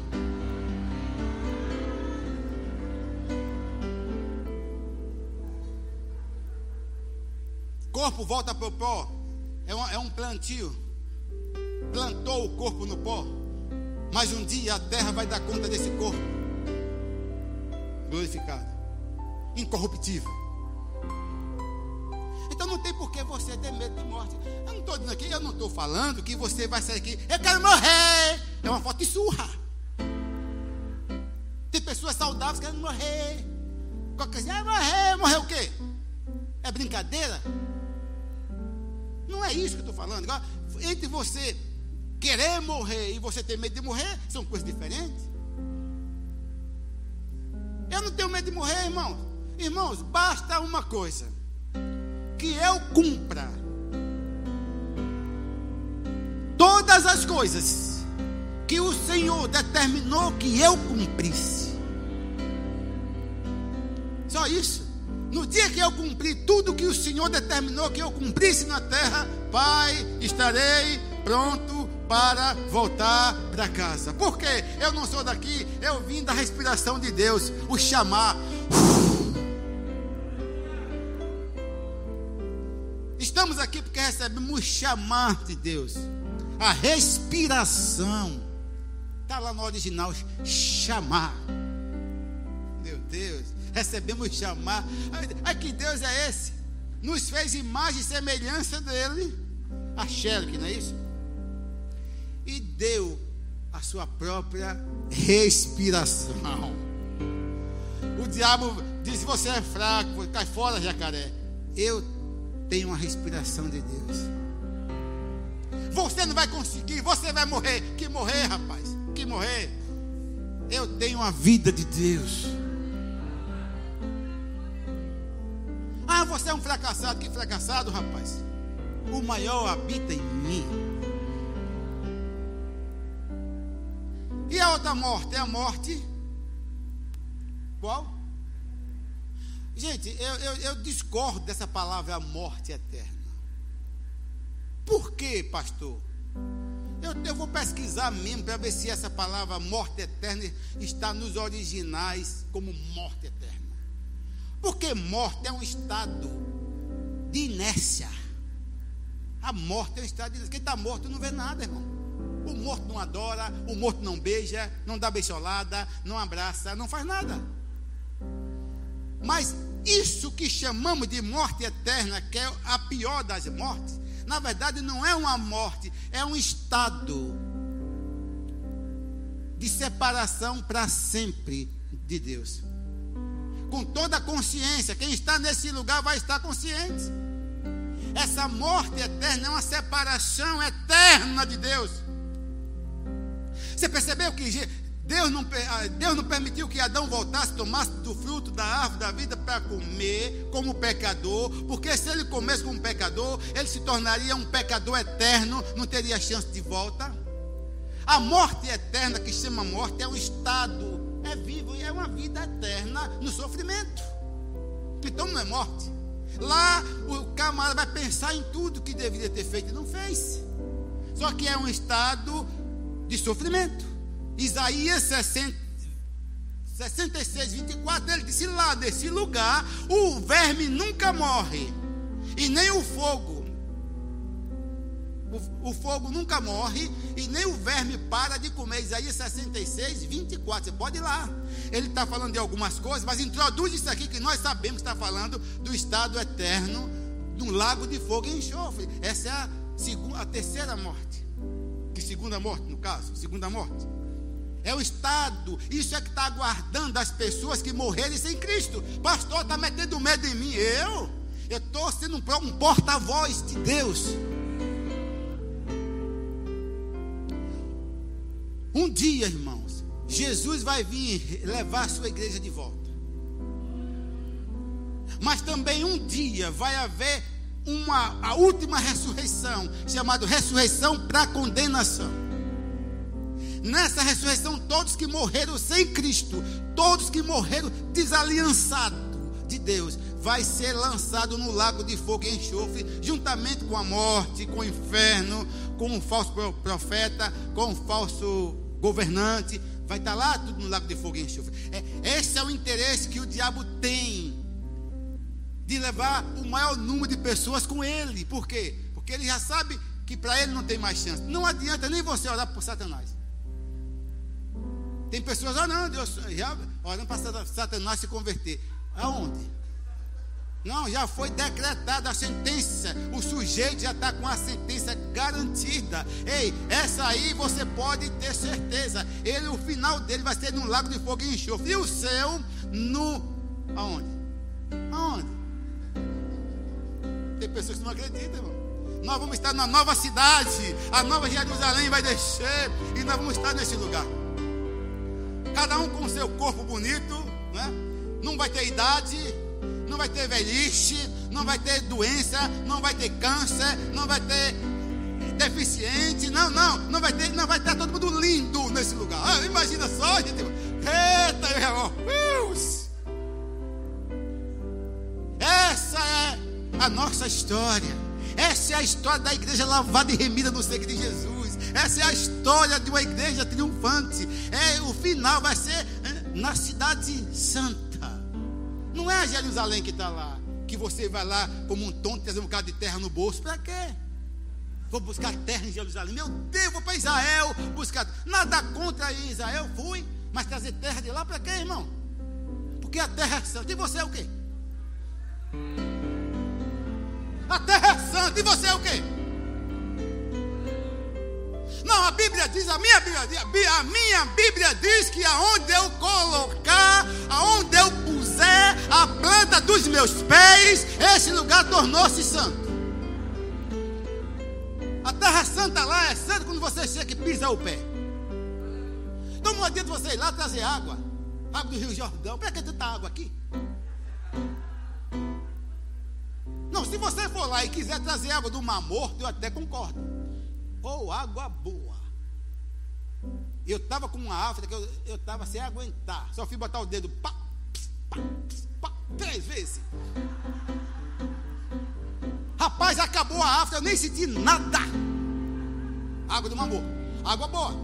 Corpo volta para o pó. É um, é um plantio. Plantou o corpo no pó. Mas um dia a terra vai dar conta desse corpo. Glorificado. Incorruptível. Então não tem por que você ter medo de morte. Eu não estou dizendo aqui, eu não estou falando que você vai sair aqui, eu quero morrer. É uma foto de surra. Tem pessoas saudáveis querendo morrer. Qualquer coisa, ah, morrer, morrer o quê? É brincadeira? Não é isso que eu estou falando. Agora, entre você querer morrer e você ter medo de morrer, são coisas diferentes. Eu não tenho medo de morrer, irmãos. Irmãos, basta uma coisa: que eu cumpra todas as coisas que o Senhor determinou que eu cumprisse. Só isso. No dia que eu cumprir tudo que o Senhor determinou que eu cumprisse na terra, Pai, estarei pronto para voltar para casa. Porque eu não sou daqui, eu vim da respiração de Deus, o chamar. Estamos aqui porque recebemos o chamar de Deus, a respiração. Está lá no original, chamar. Meu Deus, recebemos chamar. Ai, que Deus é esse? Nos fez imagem e semelhança dele. A Sherk, não é isso? E deu a sua própria respiração. O diabo diz: Você é fraco, cai fora, jacaré. Eu tenho uma respiração de Deus. Você não vai conseguir, você vai morrer. Que morrer, rapaz, que morrer. Eu tenho a vida de Deus. Ah, você é um fracassado. Que fracassado, rapaz? O maior habita em mim. E a outra morte? É a morte. Qual? Gente, eu, eu, eu discordo dessa palavra morte eterna. Por quê, pastor? Eu, eu vou pesquisar mesmo para ver se essa palavra morte eterna está nos originais como morte eterna. Porque morte é um estado de inércia. A morte é um estado de inércia. Quem está morto não vê nada, irmão. O morto não adora, o morto não beija, não dá beijolada, não abraça, não faz nada. Mas isso que chamamos de morte eterna, que é a pior das mortes, na verdade não é uma morte, é um estado de separação para sempre de Deus. Com toda a consciência, quem está nesse lugar vai estar consciente. Essa morte eterna é uma separação eterna de Deus. Você percebeu que Deus não, ah, Deus não permitiu que Adão voltasse, tomasse do fruto da árvore da vida para comer como pecador, porque se ele comesse como pecador, ele se tornaria um pecador eterno, não teria chance de volta. A morte eterna, que chama morte, é um estado, é vivo e é uma vida eterna no sofrimento. Então não é morte. Lá o camarada vai pensar em tudo que deveria ter feito e não fez. Só que é um estado de sofrimento. Isaías 60, 66, 24, ele disse: Lá desse lugar o verme nunca morre, e nem o fogo. O, o, fogo nunca morre e nem o verme para de comer. Isaías 66, 24. Você pode ir lá. Ele está falando de algumas coisas, mas introduz isso aqui que nós sabemos que está falando do estado eterno, do lago de fogo e enxofre. Essa é a, segunda, a terceira morte. Que segunda morte, no caso? Segunda morte. É o Estado. Isso é que está aguardando as pessoas que morrerem sem Cristo. Pastor, está metendo medo em mim. Eu? Eu estou sendo um, um porta-voz de Deus. Um dia, irmãos, Jesus vai vir levar a sua igreja de volta. Mas também um dia vai haver uma, a última ressurreição, chamada ressurreição para condenação. Nessa ressurreição, todos que morreram sem Cristo, todos que morreram desaliançados de Deus, vai ser lançado no lago de fogo e enxofre, juntamente com a morte, com o inferno, com o falso profeta, com o falso governante. Vai estar lá tudo no lago de fogo e enxofre. É, esse é o interesse que o diabo tem de levar o maior número de pessoas com ele. Por quê? Porque ele já sabe que para ele não tem mais chance. Não adianta nem você orar por Satanás. Tem pessoas, não, Deus, já orando para Satanás se converter. Aonde? Não, já foi decretada a sentença. O sujeito já está com a sentença garantida. Ei, essa aí você pode ter certeza. Ele, o final dele vai ser num lago de fogo e enxofre. E o céu no. Aonde? Aonde? Tem pessoas que não acreditam, irmão. Nós vamos estar na nova cidade. A nova Jerusalém vai descer. E nós vamos estar nesse lugar. Cada um com seu corpo bonito. Né? Não vai ter idade não vai ter velhice, não vai ter doença, não vai ter câncer, não vai ter deficiente, não, não, não vai ter, não vai ter todo mundo lindo nesse lugar. Ah, imagina só, gente. Eita, meu irmão. Essa é a nossa história. Essa é a história da igreja lavada e remida no sangue de Jesus. Essa é a história de uma igreja triunfante. É, o final vai ser é, na cidade santa. Não é a Jerusalém que está lá. Que você vai lá como um tonto trazer um bocado de terra no bolso. Para quê? Vou buscar terra em Jerusalém. Meu Deus, vou para Israel buscar. Nada contra Israel, fui. Mas trazer terra de lá para quê, irmão? Porque a terra é santa. E você é o quê? A terra é santa. E você é o quê? Não, a Bíblia diz, a minha Bíblia diz, a minha Bíblia diz que aonde eu colocar, aonde eu puser a planta dos meus pés, esse lugar tornou-se santo. A terra santa lá é santa quando você chega e pisa o pé. Então não adianta você ir lá trazer água, água do Rio Jordão. Para que tanta água aqui? Não, se você for lá e quiser trazer água do Mar Morto, eu até concordo ou água boa. Eu estava com uma afta que eu estava sem aguentar. Só fui botar o dedo, pá, pá, pá, três vezes. Rapaz, acabou a afta, eu nem senti nada. Água do mamor. Água boa.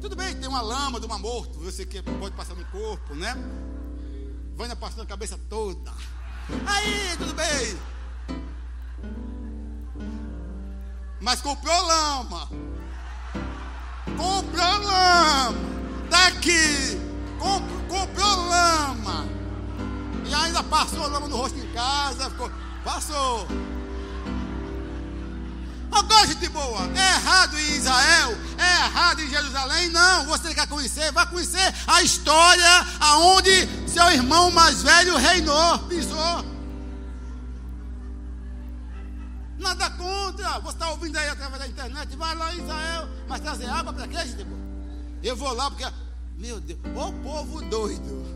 Tudo bem, tem uma lama do mamor, você que pode passar no corpo, né? Vai na passando a cabeça toda. Aí, tudo bem. Mas comprou lama. Comprou lama. Daqui. comprou lama. E ainda passou lama no rosto em casa. Ficou, passou. Agora, gente boa, é errado em Israel, é errado em Jerusalém, não. Você quer conhecer? Vai conhecer a história aonde seu irmão mais velho reinou, pisou. Nada contra. Você está ouvindo aí através da internet. Vai lá Israel. Mas trazer água para quê, gente? Eu vou lá porque. Meu Deus, o povo doido.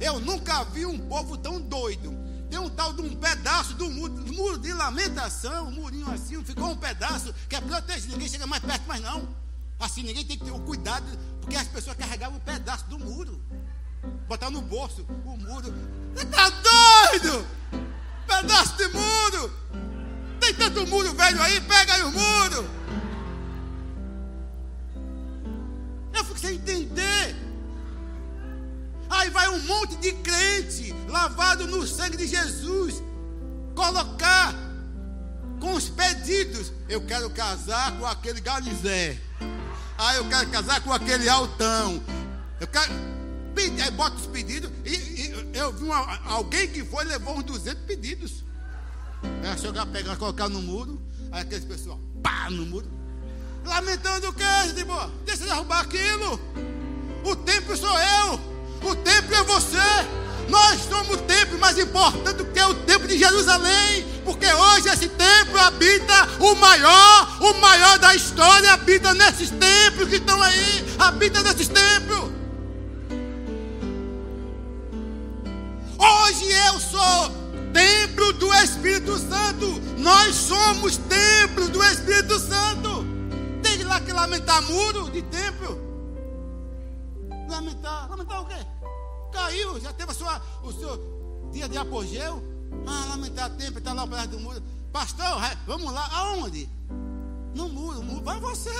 Eu nunca vi um povo tão doido. Tem um tal de um pedaço do muro, muro de lamentação, um murinho assim, ficou um pedaço que é protegido, ninguém chega mais perto, mas não. Assim, ninguém tem que ter o cuidado, porque as pessoas carregavam um pedaço do muro. Botar no bolso o muro. Você está doido? Pedaço de muro. Tem tanto muro velho aí, pega aí o muro. Eu fico sem entender. Aí vai um monte de crente lavado no sangue de Jesus colocar com os pedidos. Eu quero casar com aquele Galizé. Ah, eu quero casar com aquele altão. Eu quero. Aí bota os pedidos. E, e eu vi uma, alguém que foi levou uns 200 pedidos. Ela chegar, pegar, colocar no muro. Aí aqueles pessoal, pá, no muro. Lamentando o que, gente boa? Deixa de derrubar aquilo. O templo sou eu. O templo é você. Nós somos o templo mais importante que o templo de Jerusalém. Porque hoje esse templo habita o maior, o maior da história, habita nesses templos que estão aí. Habita nesses templos. Hoje eu sou templo do Espírito Santo. Nós somos templo do Espírito Santo. Tem lá que lamentar muro de templo. Lamentar, lamentar o quê? Caiu, já teve sua, o seu dia de apogeu. Ah, lamentar templo, está lá perto do muro. Pastor, vamos lá, aonde? No muro, muro. Vai você,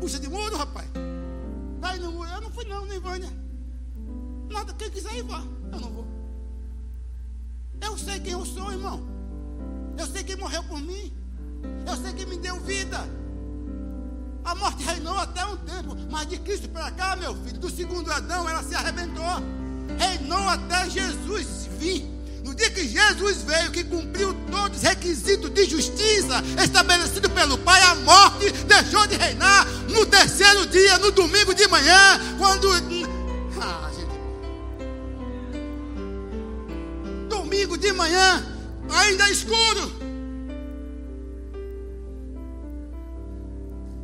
puxa de muro, rapaz. Vai no muro. Eu não fui não, nem Vânia. Nada, quem quiser ir, vá. Eu não vou. Eu sei quem eu sou, irmão. Eu sei quem morreu por mim. Eu sei quem me deu vida. A morte reinou até um tempo, mas de Cristo para cá, meu filho, do segundo Adão, ela se arrebentou. Reinou até Jesus vir. No dia que Jesus veio, que cumpriu todos os requisitos de justiça estabelecido pelo Pai, a morte deixou de reinar. No terceiro dia, no domingo de manhã, quando. Ah, Domingo de manhã, ainda escuro.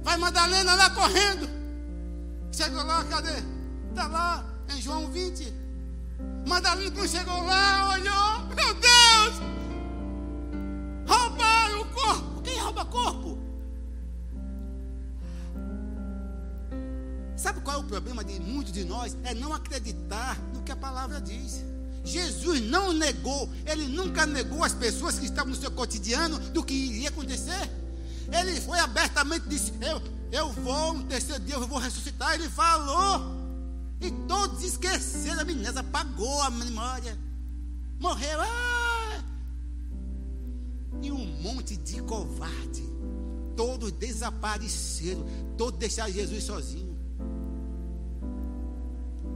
Vai Madalena lá correndo. Chegou lá, cadê? Está lá, em João 20. Madalena, quando chegou lá, olhou, meu Deus! Roubaram o corpo. Quem rouba corpo? Sabe qual é o problema de muitos de nós? É não acreditar no que a palavra diz. Jesus não negou, ele nunca negou as pessoas que estavam no seu cotidiano do que iria acontecer. Ele foi abertamente disse: Eu, eu vou, no terceiro dia eu vou ressuscitar. Ele falou. E todos esqueceram, a menina apagou a memória. Morreu. Ah! E um monte de covarde. Todos desapareceram. Todos deixaram Jesus sozinho.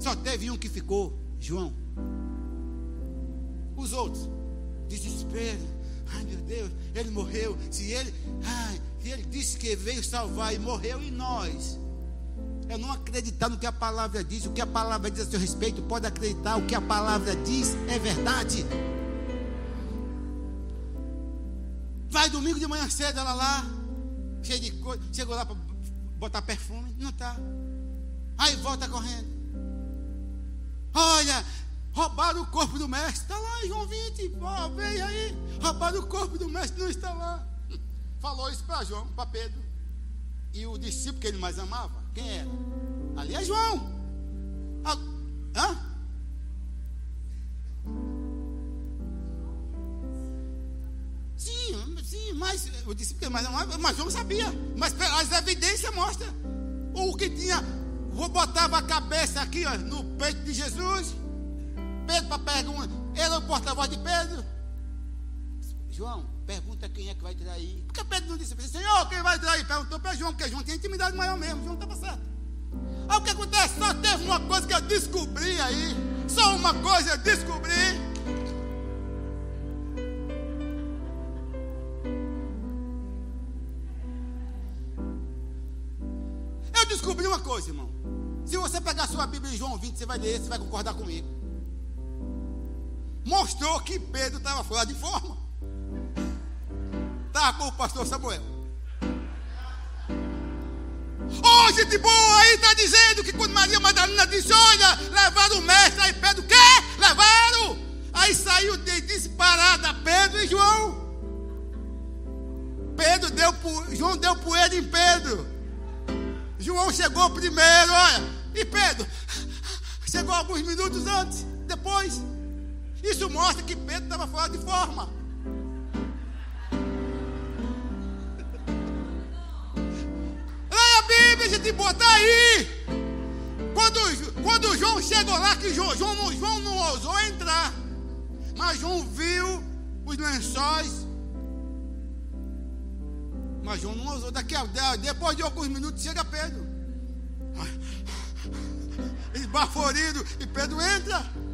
Só teve um que ficou, João. Os outros, desespero. Ai meu Deus, ele morreu. Se ele, ai, se ele disse que veio salvar e morreu, e nós? É não acreditar no que a palavra diz. O que a palavra diz a seu respeito, pode acreditar. O que a palavra diz é verdade. Vai domingo de manhã cedo, ela lá, cheia de coisa. Chegou lá para botar perfume, não está. Aí volta correndo. Olha, roubaram o corpo do mestre. Está lá, João 20. Ó, veio aí. Roubaram o corpo do mestre, não está lá. Falou isso para João, para Pedro. E o discípulo que ele mais amava, quem era? Ali é João. Ah, hã? Sim, sim, mas o discípulo que ele mais amava, mas João sabia. Mas as evidências mostram. O que tinha, botava a cabeça aqui ó, no peito de Jesus. Pedro para perguntar, ele é o porta-voz de Pedro. João, pergunta quem é que vai trair. Porque Pedro não disse para Senhor, quem vai trair? Perguntou para João, porque João tinha intimidade maior mesmo. João estava certo. Aí o que acontece? Só teve uma coisa que eu descobri aí. Só uma coisa eu descobri. Eu descobri uma coisa, irmão. Se você pegar sua Bíblia em João 20, você vai ler, você vai concordar comigo. Mostrou que Pedro estava fora de forma. Estava com o pastor Samuel. Ô, oh, gente boa, aí está dizendo que quando Maria Madalena disse: Olha, levaram o mestre, aí Pedro, quê? Levaram? Aí saiu de disparada Pedro e João. Pedro deu, João deu poeira em Pedro. João chegou primeiro, olha. E Pedro chegou alguns minutos antes, depois. Isso mostra que Pedro estava fora de forma. Bíblia, gente está aí. Quando, quando João chegou lá, que João, João, João não ousou entrar, mas João viu os lençóis. Mas João não ousou. Daqui a, depois de alguns minutos chega Pedro. Esbaforido. E Pedro entra.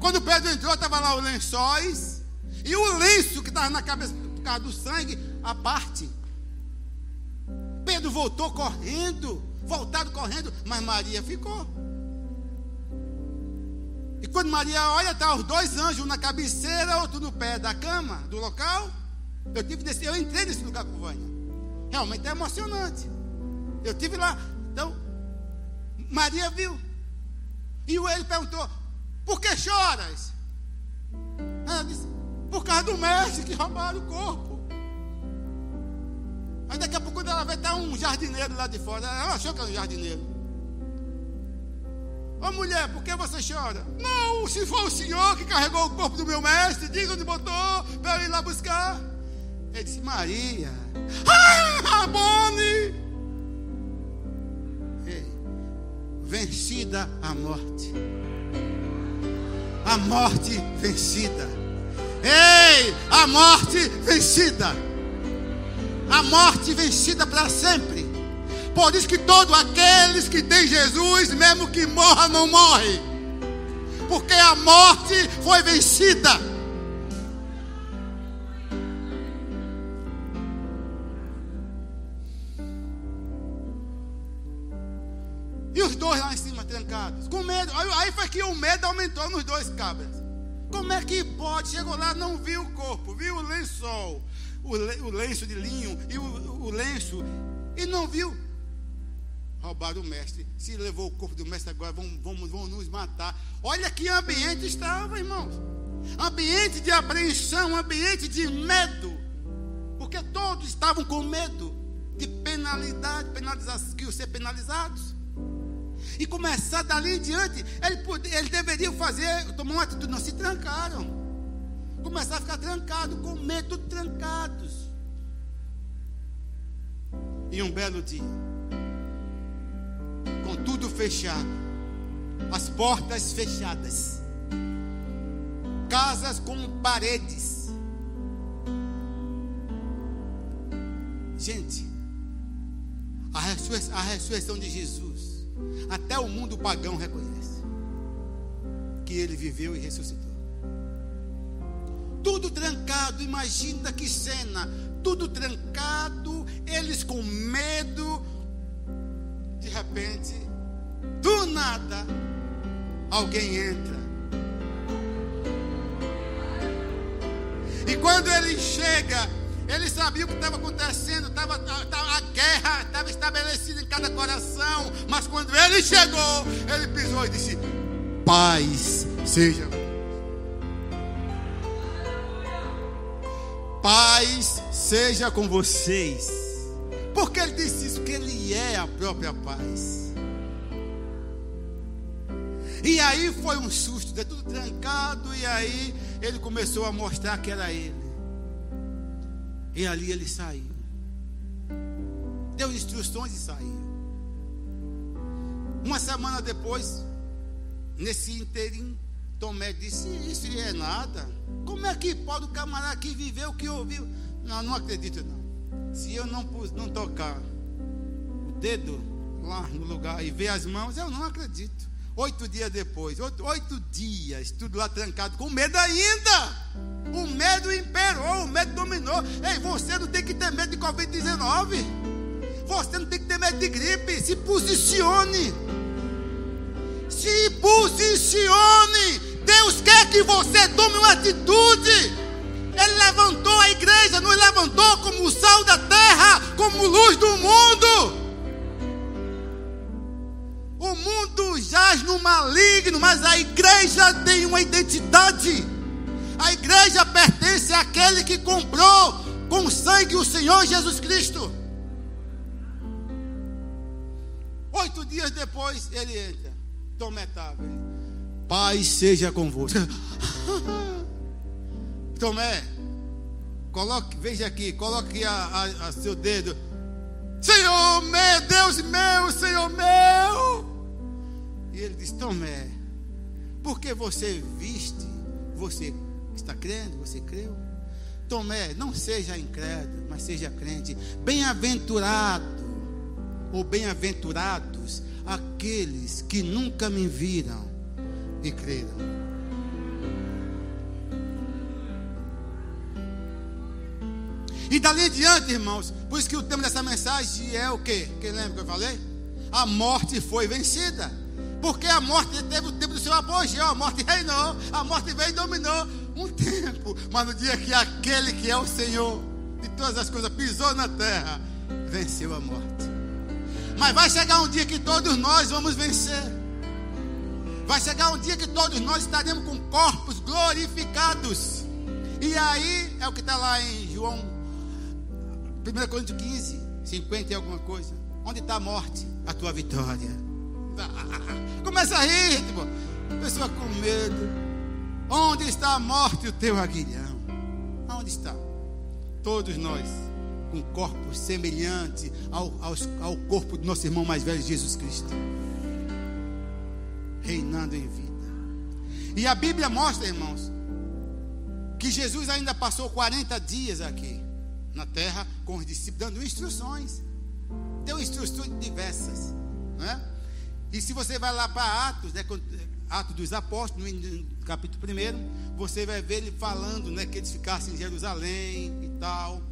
Quando Pedro entrou, estava lá os lençóis. E o lenço que estava na cabeça por causa do sangue, a parte. Pedro voltou correndo, voltado correndo, mas Maria ficou. E quando Maria olha, está os dois anjos, um na cabeceira, outro no pé da cama, do local. Eu tive desse, eu entrei nesse lugar com Vânia. Realmente é emocionante. Eu tive lá. Então, Maria viu. E ele perguntou: Por que choras? Ela disse: Por causa do mestre que roubaram o corpo. Aí daqui a pouco ela vai estar um jardineiro lá de fora. Ela achou que era um jardineiro. Ô mulher, por que você chora? Não, se for o senhor que carregou o corpo do meu mestre, diga onde botou, para eu ir lá buscar. Ele disse, Maria. Ai, Rabone! Vencida a morte. A morte vencida. Ei, a morte vencida. A morte vencida para sempre. Por isso que todos aqueles que têm Jesus, mesmo que morra, não morre. Porque a morte foi vencida. E os dois lá em cima trancados, com medo. Aí foi que o medo aumentou nos dois cabras. Como é que pode? Chegou lá, não viu o corpo, viu o lençol, o, o lenço de linho e o, o lenço, e não viu. Roubaram o mestre. Se levou o corpo do mestre agora, vão, vão, vão nos matar. Olha que ambiente estava, irmãos. Ambiente de apreensão, ambiente de medo. Porque todos estavam com medo de penalidade, penalizados, que iam ser penalizados. E começar dali em diante, ele, ele deveria fazer, tomar uma atitude, não se trancaram. Começar a ficar trancado, com medo, trancados. E um belo dia, com tudo fechado, as portas fechadas, casas com paredes. Gente, a ressurreição de Jesus até o mundo pagão reconhece que ele viveu e ressuscitou. Tudo trancado, imagina que cena. Tudo trancado, eles com medo. De repente, do nada, alguém entra. E quando ele chega, ele sabia o que estava acontecendo, tava, tava, a guerra estava estabelecida em cada coração. Mas quando ele chegou, ele pisou e disse: Paz seja. Paz seja com vocês. Porque ele disse isso? Que ele é a própria paz. E aí foi um susto, deu tudo trancado, e aí ele começou a mostrar que era ele. E ali ele saiu. Deu instruções e saiu. Uma semana depois, nesse inteirinho, Tomé disse: Isso é nada. Como é que pode o camarada que viveu o que ouviu? Não, não acredito não. Se eu não, não tocar o dedo lá no lugar e ver as mãos, eu não acredito. Oito dias depois, oito, oito dias, tudo lá trancado, com medo ainda. O medo imperou, o medo dominou. Ei, você não tem que ter medo de Covid-19. Você não tem que ter medo de gripe. Se posicione. Se posicione. Deus quer que você tome uma atitude. Ele levantou a igreja, nos levantou como o sal da terra, como luz do mundo. Jaz no maligno, mas a igreja tem uma identidade. A igreja pertence àquele que comprou com sangue o Senhor Jesus Cristo. Oito dias depois ele entra. Tomé estava. Paz seja convosco. Tomé, coloque, veja aqui, coloque a, a, a seu dedo. Senhor meu, Deus meu, Senhor meu. E ele diz: Tomé, porque você viste, você Está crendo? Você creu? Tomé, não seja incrédulo, mas seja crente. Bem-aventurado, ou bem-aventurados, aqueles que nunca me viram e creram. E dali em diante, irmãos, por isso que o tema dessa mensagem é o quê? Quem lembra que eu falei? A morte foi vencida. Porque a morte teve o tempo do seu apogeu, a morte reinou, a morte veio e dominou um tempo, mas no dia que aquele que é o Senhor de todas as coisas pisou na terra, venceu a morte. Mas vai chegar um dia que todos nós vamos vencer. Vai chegar um dia que todos nós estaremos com corpos glorificados. E aí é o que está lá em João 1 Coríntios 15, 50 e alguma coisa. Onde está a morte? A tua vitória. Começa a rir, tipo, pessoa com medo. Onde está a morte o teu aguilhão? Onde está? Todos nós, com corpo semelhante ao, ao, ao corpo do nosso irmão mais velho, Jesus Cristo, reinando em vida. E a Bíblia mostra, irmãos, que Jesus ainda passou 40 dias aqui na terra com os discípulos, dando instruções. Deu instruções diversas. Né? E se você vai lá para Atos, né, Atos dos Apóstolos, no capítulo 1, você vai ver ele falando né, que eles ficassem em Jerusalém e tal.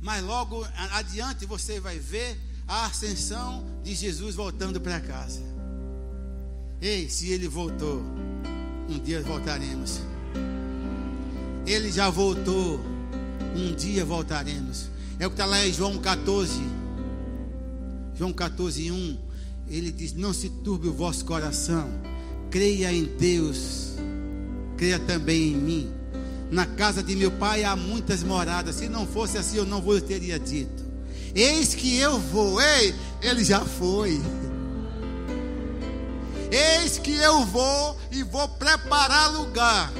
Mas logo adiante você vai ver a ascensão de Jesus voltando para casa. Ei, se ele voltou, um dia voltaremos. Ele já voltou, um dia voltaremos. É o que está lá em João 14. João 14, 1. Ele diz: Não se turbe o vosso coração, creia em Deus, creia também em mim. Na casa de meu pai há muitas moradas. Se não fosse assim, eu não vos teria dito. Eis que eu vou. Ei, ele já foi. Eis que eu vou e vou preparar lugar.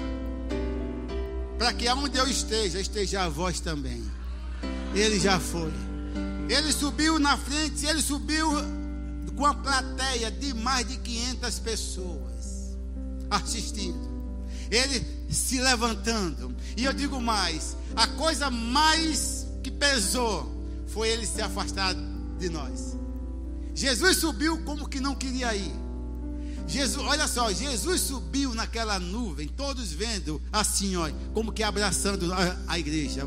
Para que aonde eu esteja, esteja a voz também. Ele já foi. Ele subiu na frente, ele subiu com a plateia de mais de 500 pessoas assistindo. Ele se levantando. E eu digo mais: a coisa mais que pesou foi ele se afastar de nós. Jesus subiu como que não queria ir. Jesus, olha só, Jesus subiu naquela nuvem, todos vendo assim, olha, como que abraçando a, a igreja.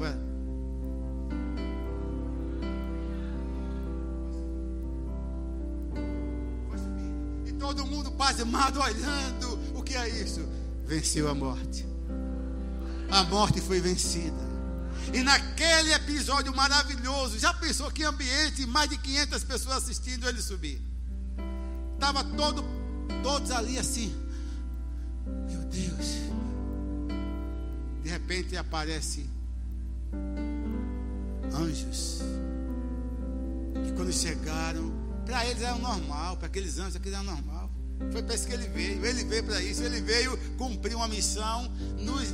Todo mundo pasmado olhando. O que é isso? Venceu a morte. A morte foi vencida. E naquele episódio maravilhoso, já pensou que ambiente, mais de 500 pessoas assistindo ele subir. Estava todo Todos ali assim. Meu Deus. De repente aparece anjos. Que quando chegaram, para eles era normal, para aqueles anjos aquilo era normal. Foi para isso que ele veio. Ele veio para isso. Ele veio cumprir uma missão, nos,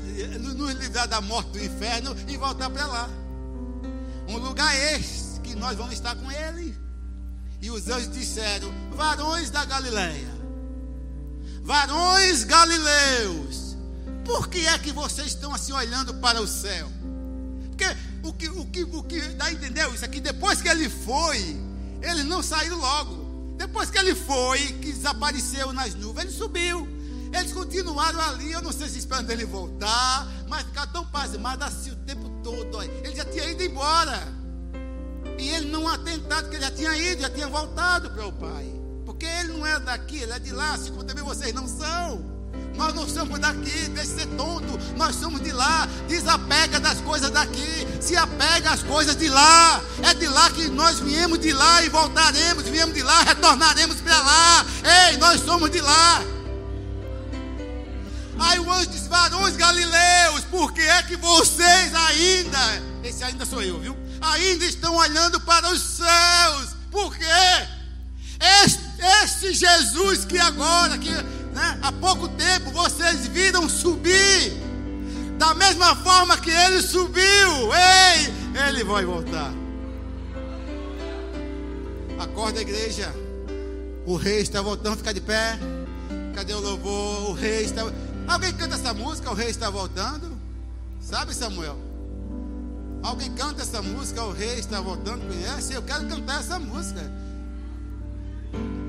nos livrar da morte do inferno e voltar para lá. Um lugar este que nós vamos estar com ele. E os anjos disseram: Varões da Galileia, varões galileus, por que é que vocês estão assim olhando para o céu? Porque o que, o que, o que dá a entender isso aqui, depois que ele foi, ele não saiu logo. Depois que ele foi, que desapareceu nas nuvens, ele subiu. Eles continuaram ali, eu não sei se esperando ele voltar, mas ficaram tão pasmados assim o tempo todo. Ele já tinha ido embora. E ele não atentado, que ele já tinha ido, já tinha voltado para o Pai. Porque ele não é daqui, ele é de lá, assim como também vocês não são. Nós não somos daqui, deixe ser tonto. Nós somos de lá. Desapega das coisas daqui. Se apega às coisas de lá. É de lá que nós viemos de lá e voltaremos. Viemos de lá, retornaremos para lá. Ei, nós somos de lá. Aí o anjo diz: Varões galileus, por que é que vocês ainda, esse ainda sou eu, viu? Ainda estão olhando para os céus. Por quê? Este este Jesus que agora, que né, há pouco tempo vocês viram subir, da mesma forma que ele subiu, ei, ele vai voltar. Acorda, igreja. O rei está voltando, fica de pé. Cadê o louvor? O rei está. Alguém canta essa música? O rei está voltando? Sabe, Samuel? Alguém canta essa música? O rei está voltando? Conhece? Eu quero cantar essa música.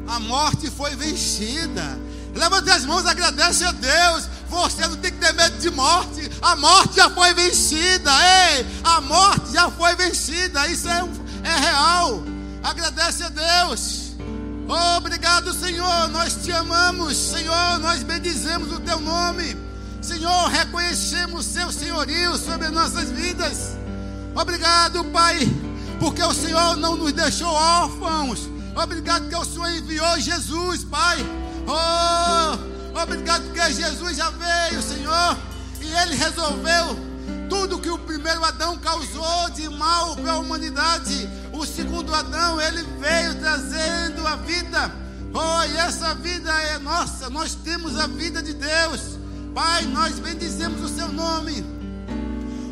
A morte foi vencida. Levante as mãos, agradece a Deus. Você não tem que ter medo de morte. A morte já foi vencida. Ei, a morte já foi vencida. Isso é, é real. Agradece a Deus. Obrigado, Senhor. Nós te amamos, Senhor. Nós bendizemos o teu nome. Senhor, reconhecemos o seu senhorio sobre nossas vidas. Obrigado, Pai, porque o Senhor não nos deixou órfãos Obrigado que o Senhor enviou Jesus, Pai. Oh, obrigado porque Jesus já veio, Senhor. E Ele resolveu tudo que o primeiro Adão causou de mal para a humanidade. O segundo Adão, ele veio trazendo a vida. Oh, e essa vida é nossa. Nós temos a vida de Deus. Pai, nós bendizemos o seu nome.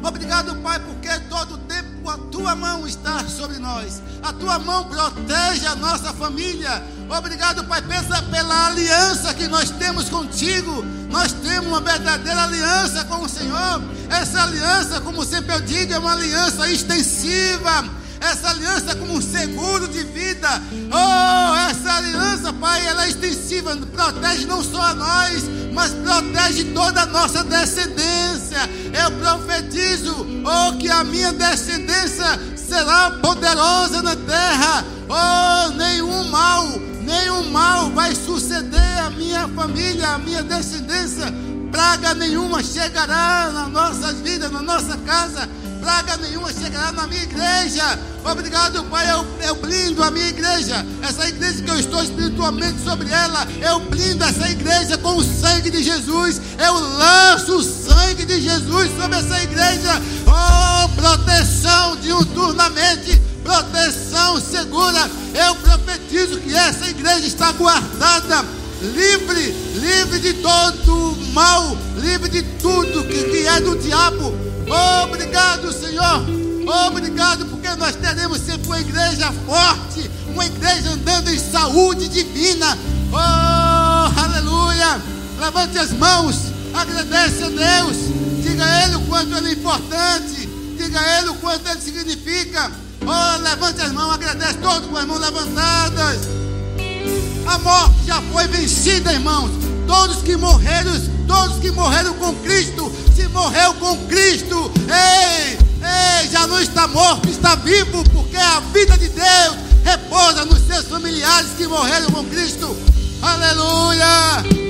Obrigado, Pai, porque todo tempo a tua mão está sobre nós. A tua mão protege a nossa família. Obrigado, Pai, pensa pela aliança que nós temos contigo. Nós temos uma verdadeira aliança com o Senhor. Essa aliança, como sempre eu digo, é uma aliança extensiva essa aliança como um seguro de vida. Oh, essa aliança, Pai, ela é extensiva, protege não só a nós, mas protege toda a nossa descendência. Eu profetizo, oh, que a minha descendência será poderosa na terra. Oh, nenhum mal, nenhum mal vai suceder à minha família, à minha descendência. Praga nenhuma chegará nas nossas vidas, na nossa casa praga nenhuma chegará na minha igreja. Obrigado, Pai. Eu, eu blindo a minha igreja. Essa igreja que eu estou espiritualmente sobre ela. Eu blindo essa igreja com o sangue de Jesus. Eu lanço o sangue de Jesus sobre essa igreja. Oh, proteção diuturnamente. Proteção segura. Eu profetizo que essa igreja está guardada livre, livre de todo mal, livre de tudo que, que é do diabo. Obrigado, Senhor. Obrigado, porque nós teremos sempre uma igreja forte, uma igreja andando em saúde divina. Oh, aleluia. Levante as mãos, agradece a Deus. Diga a Ele o quanto Ele é importante. Diga a Ele o quanto Ele significa. Oh, levante as mãos, agradece todos com as mãos levantadas. A morte já foi vencida, irmãos. Todos que morreram, todos que morreram com Cristo se morreu com Cristo, ei, ei, já não está morto, está vivo, porque a vida de Deus repousa nos seus familiares que morreram com Cristo. Aleluia!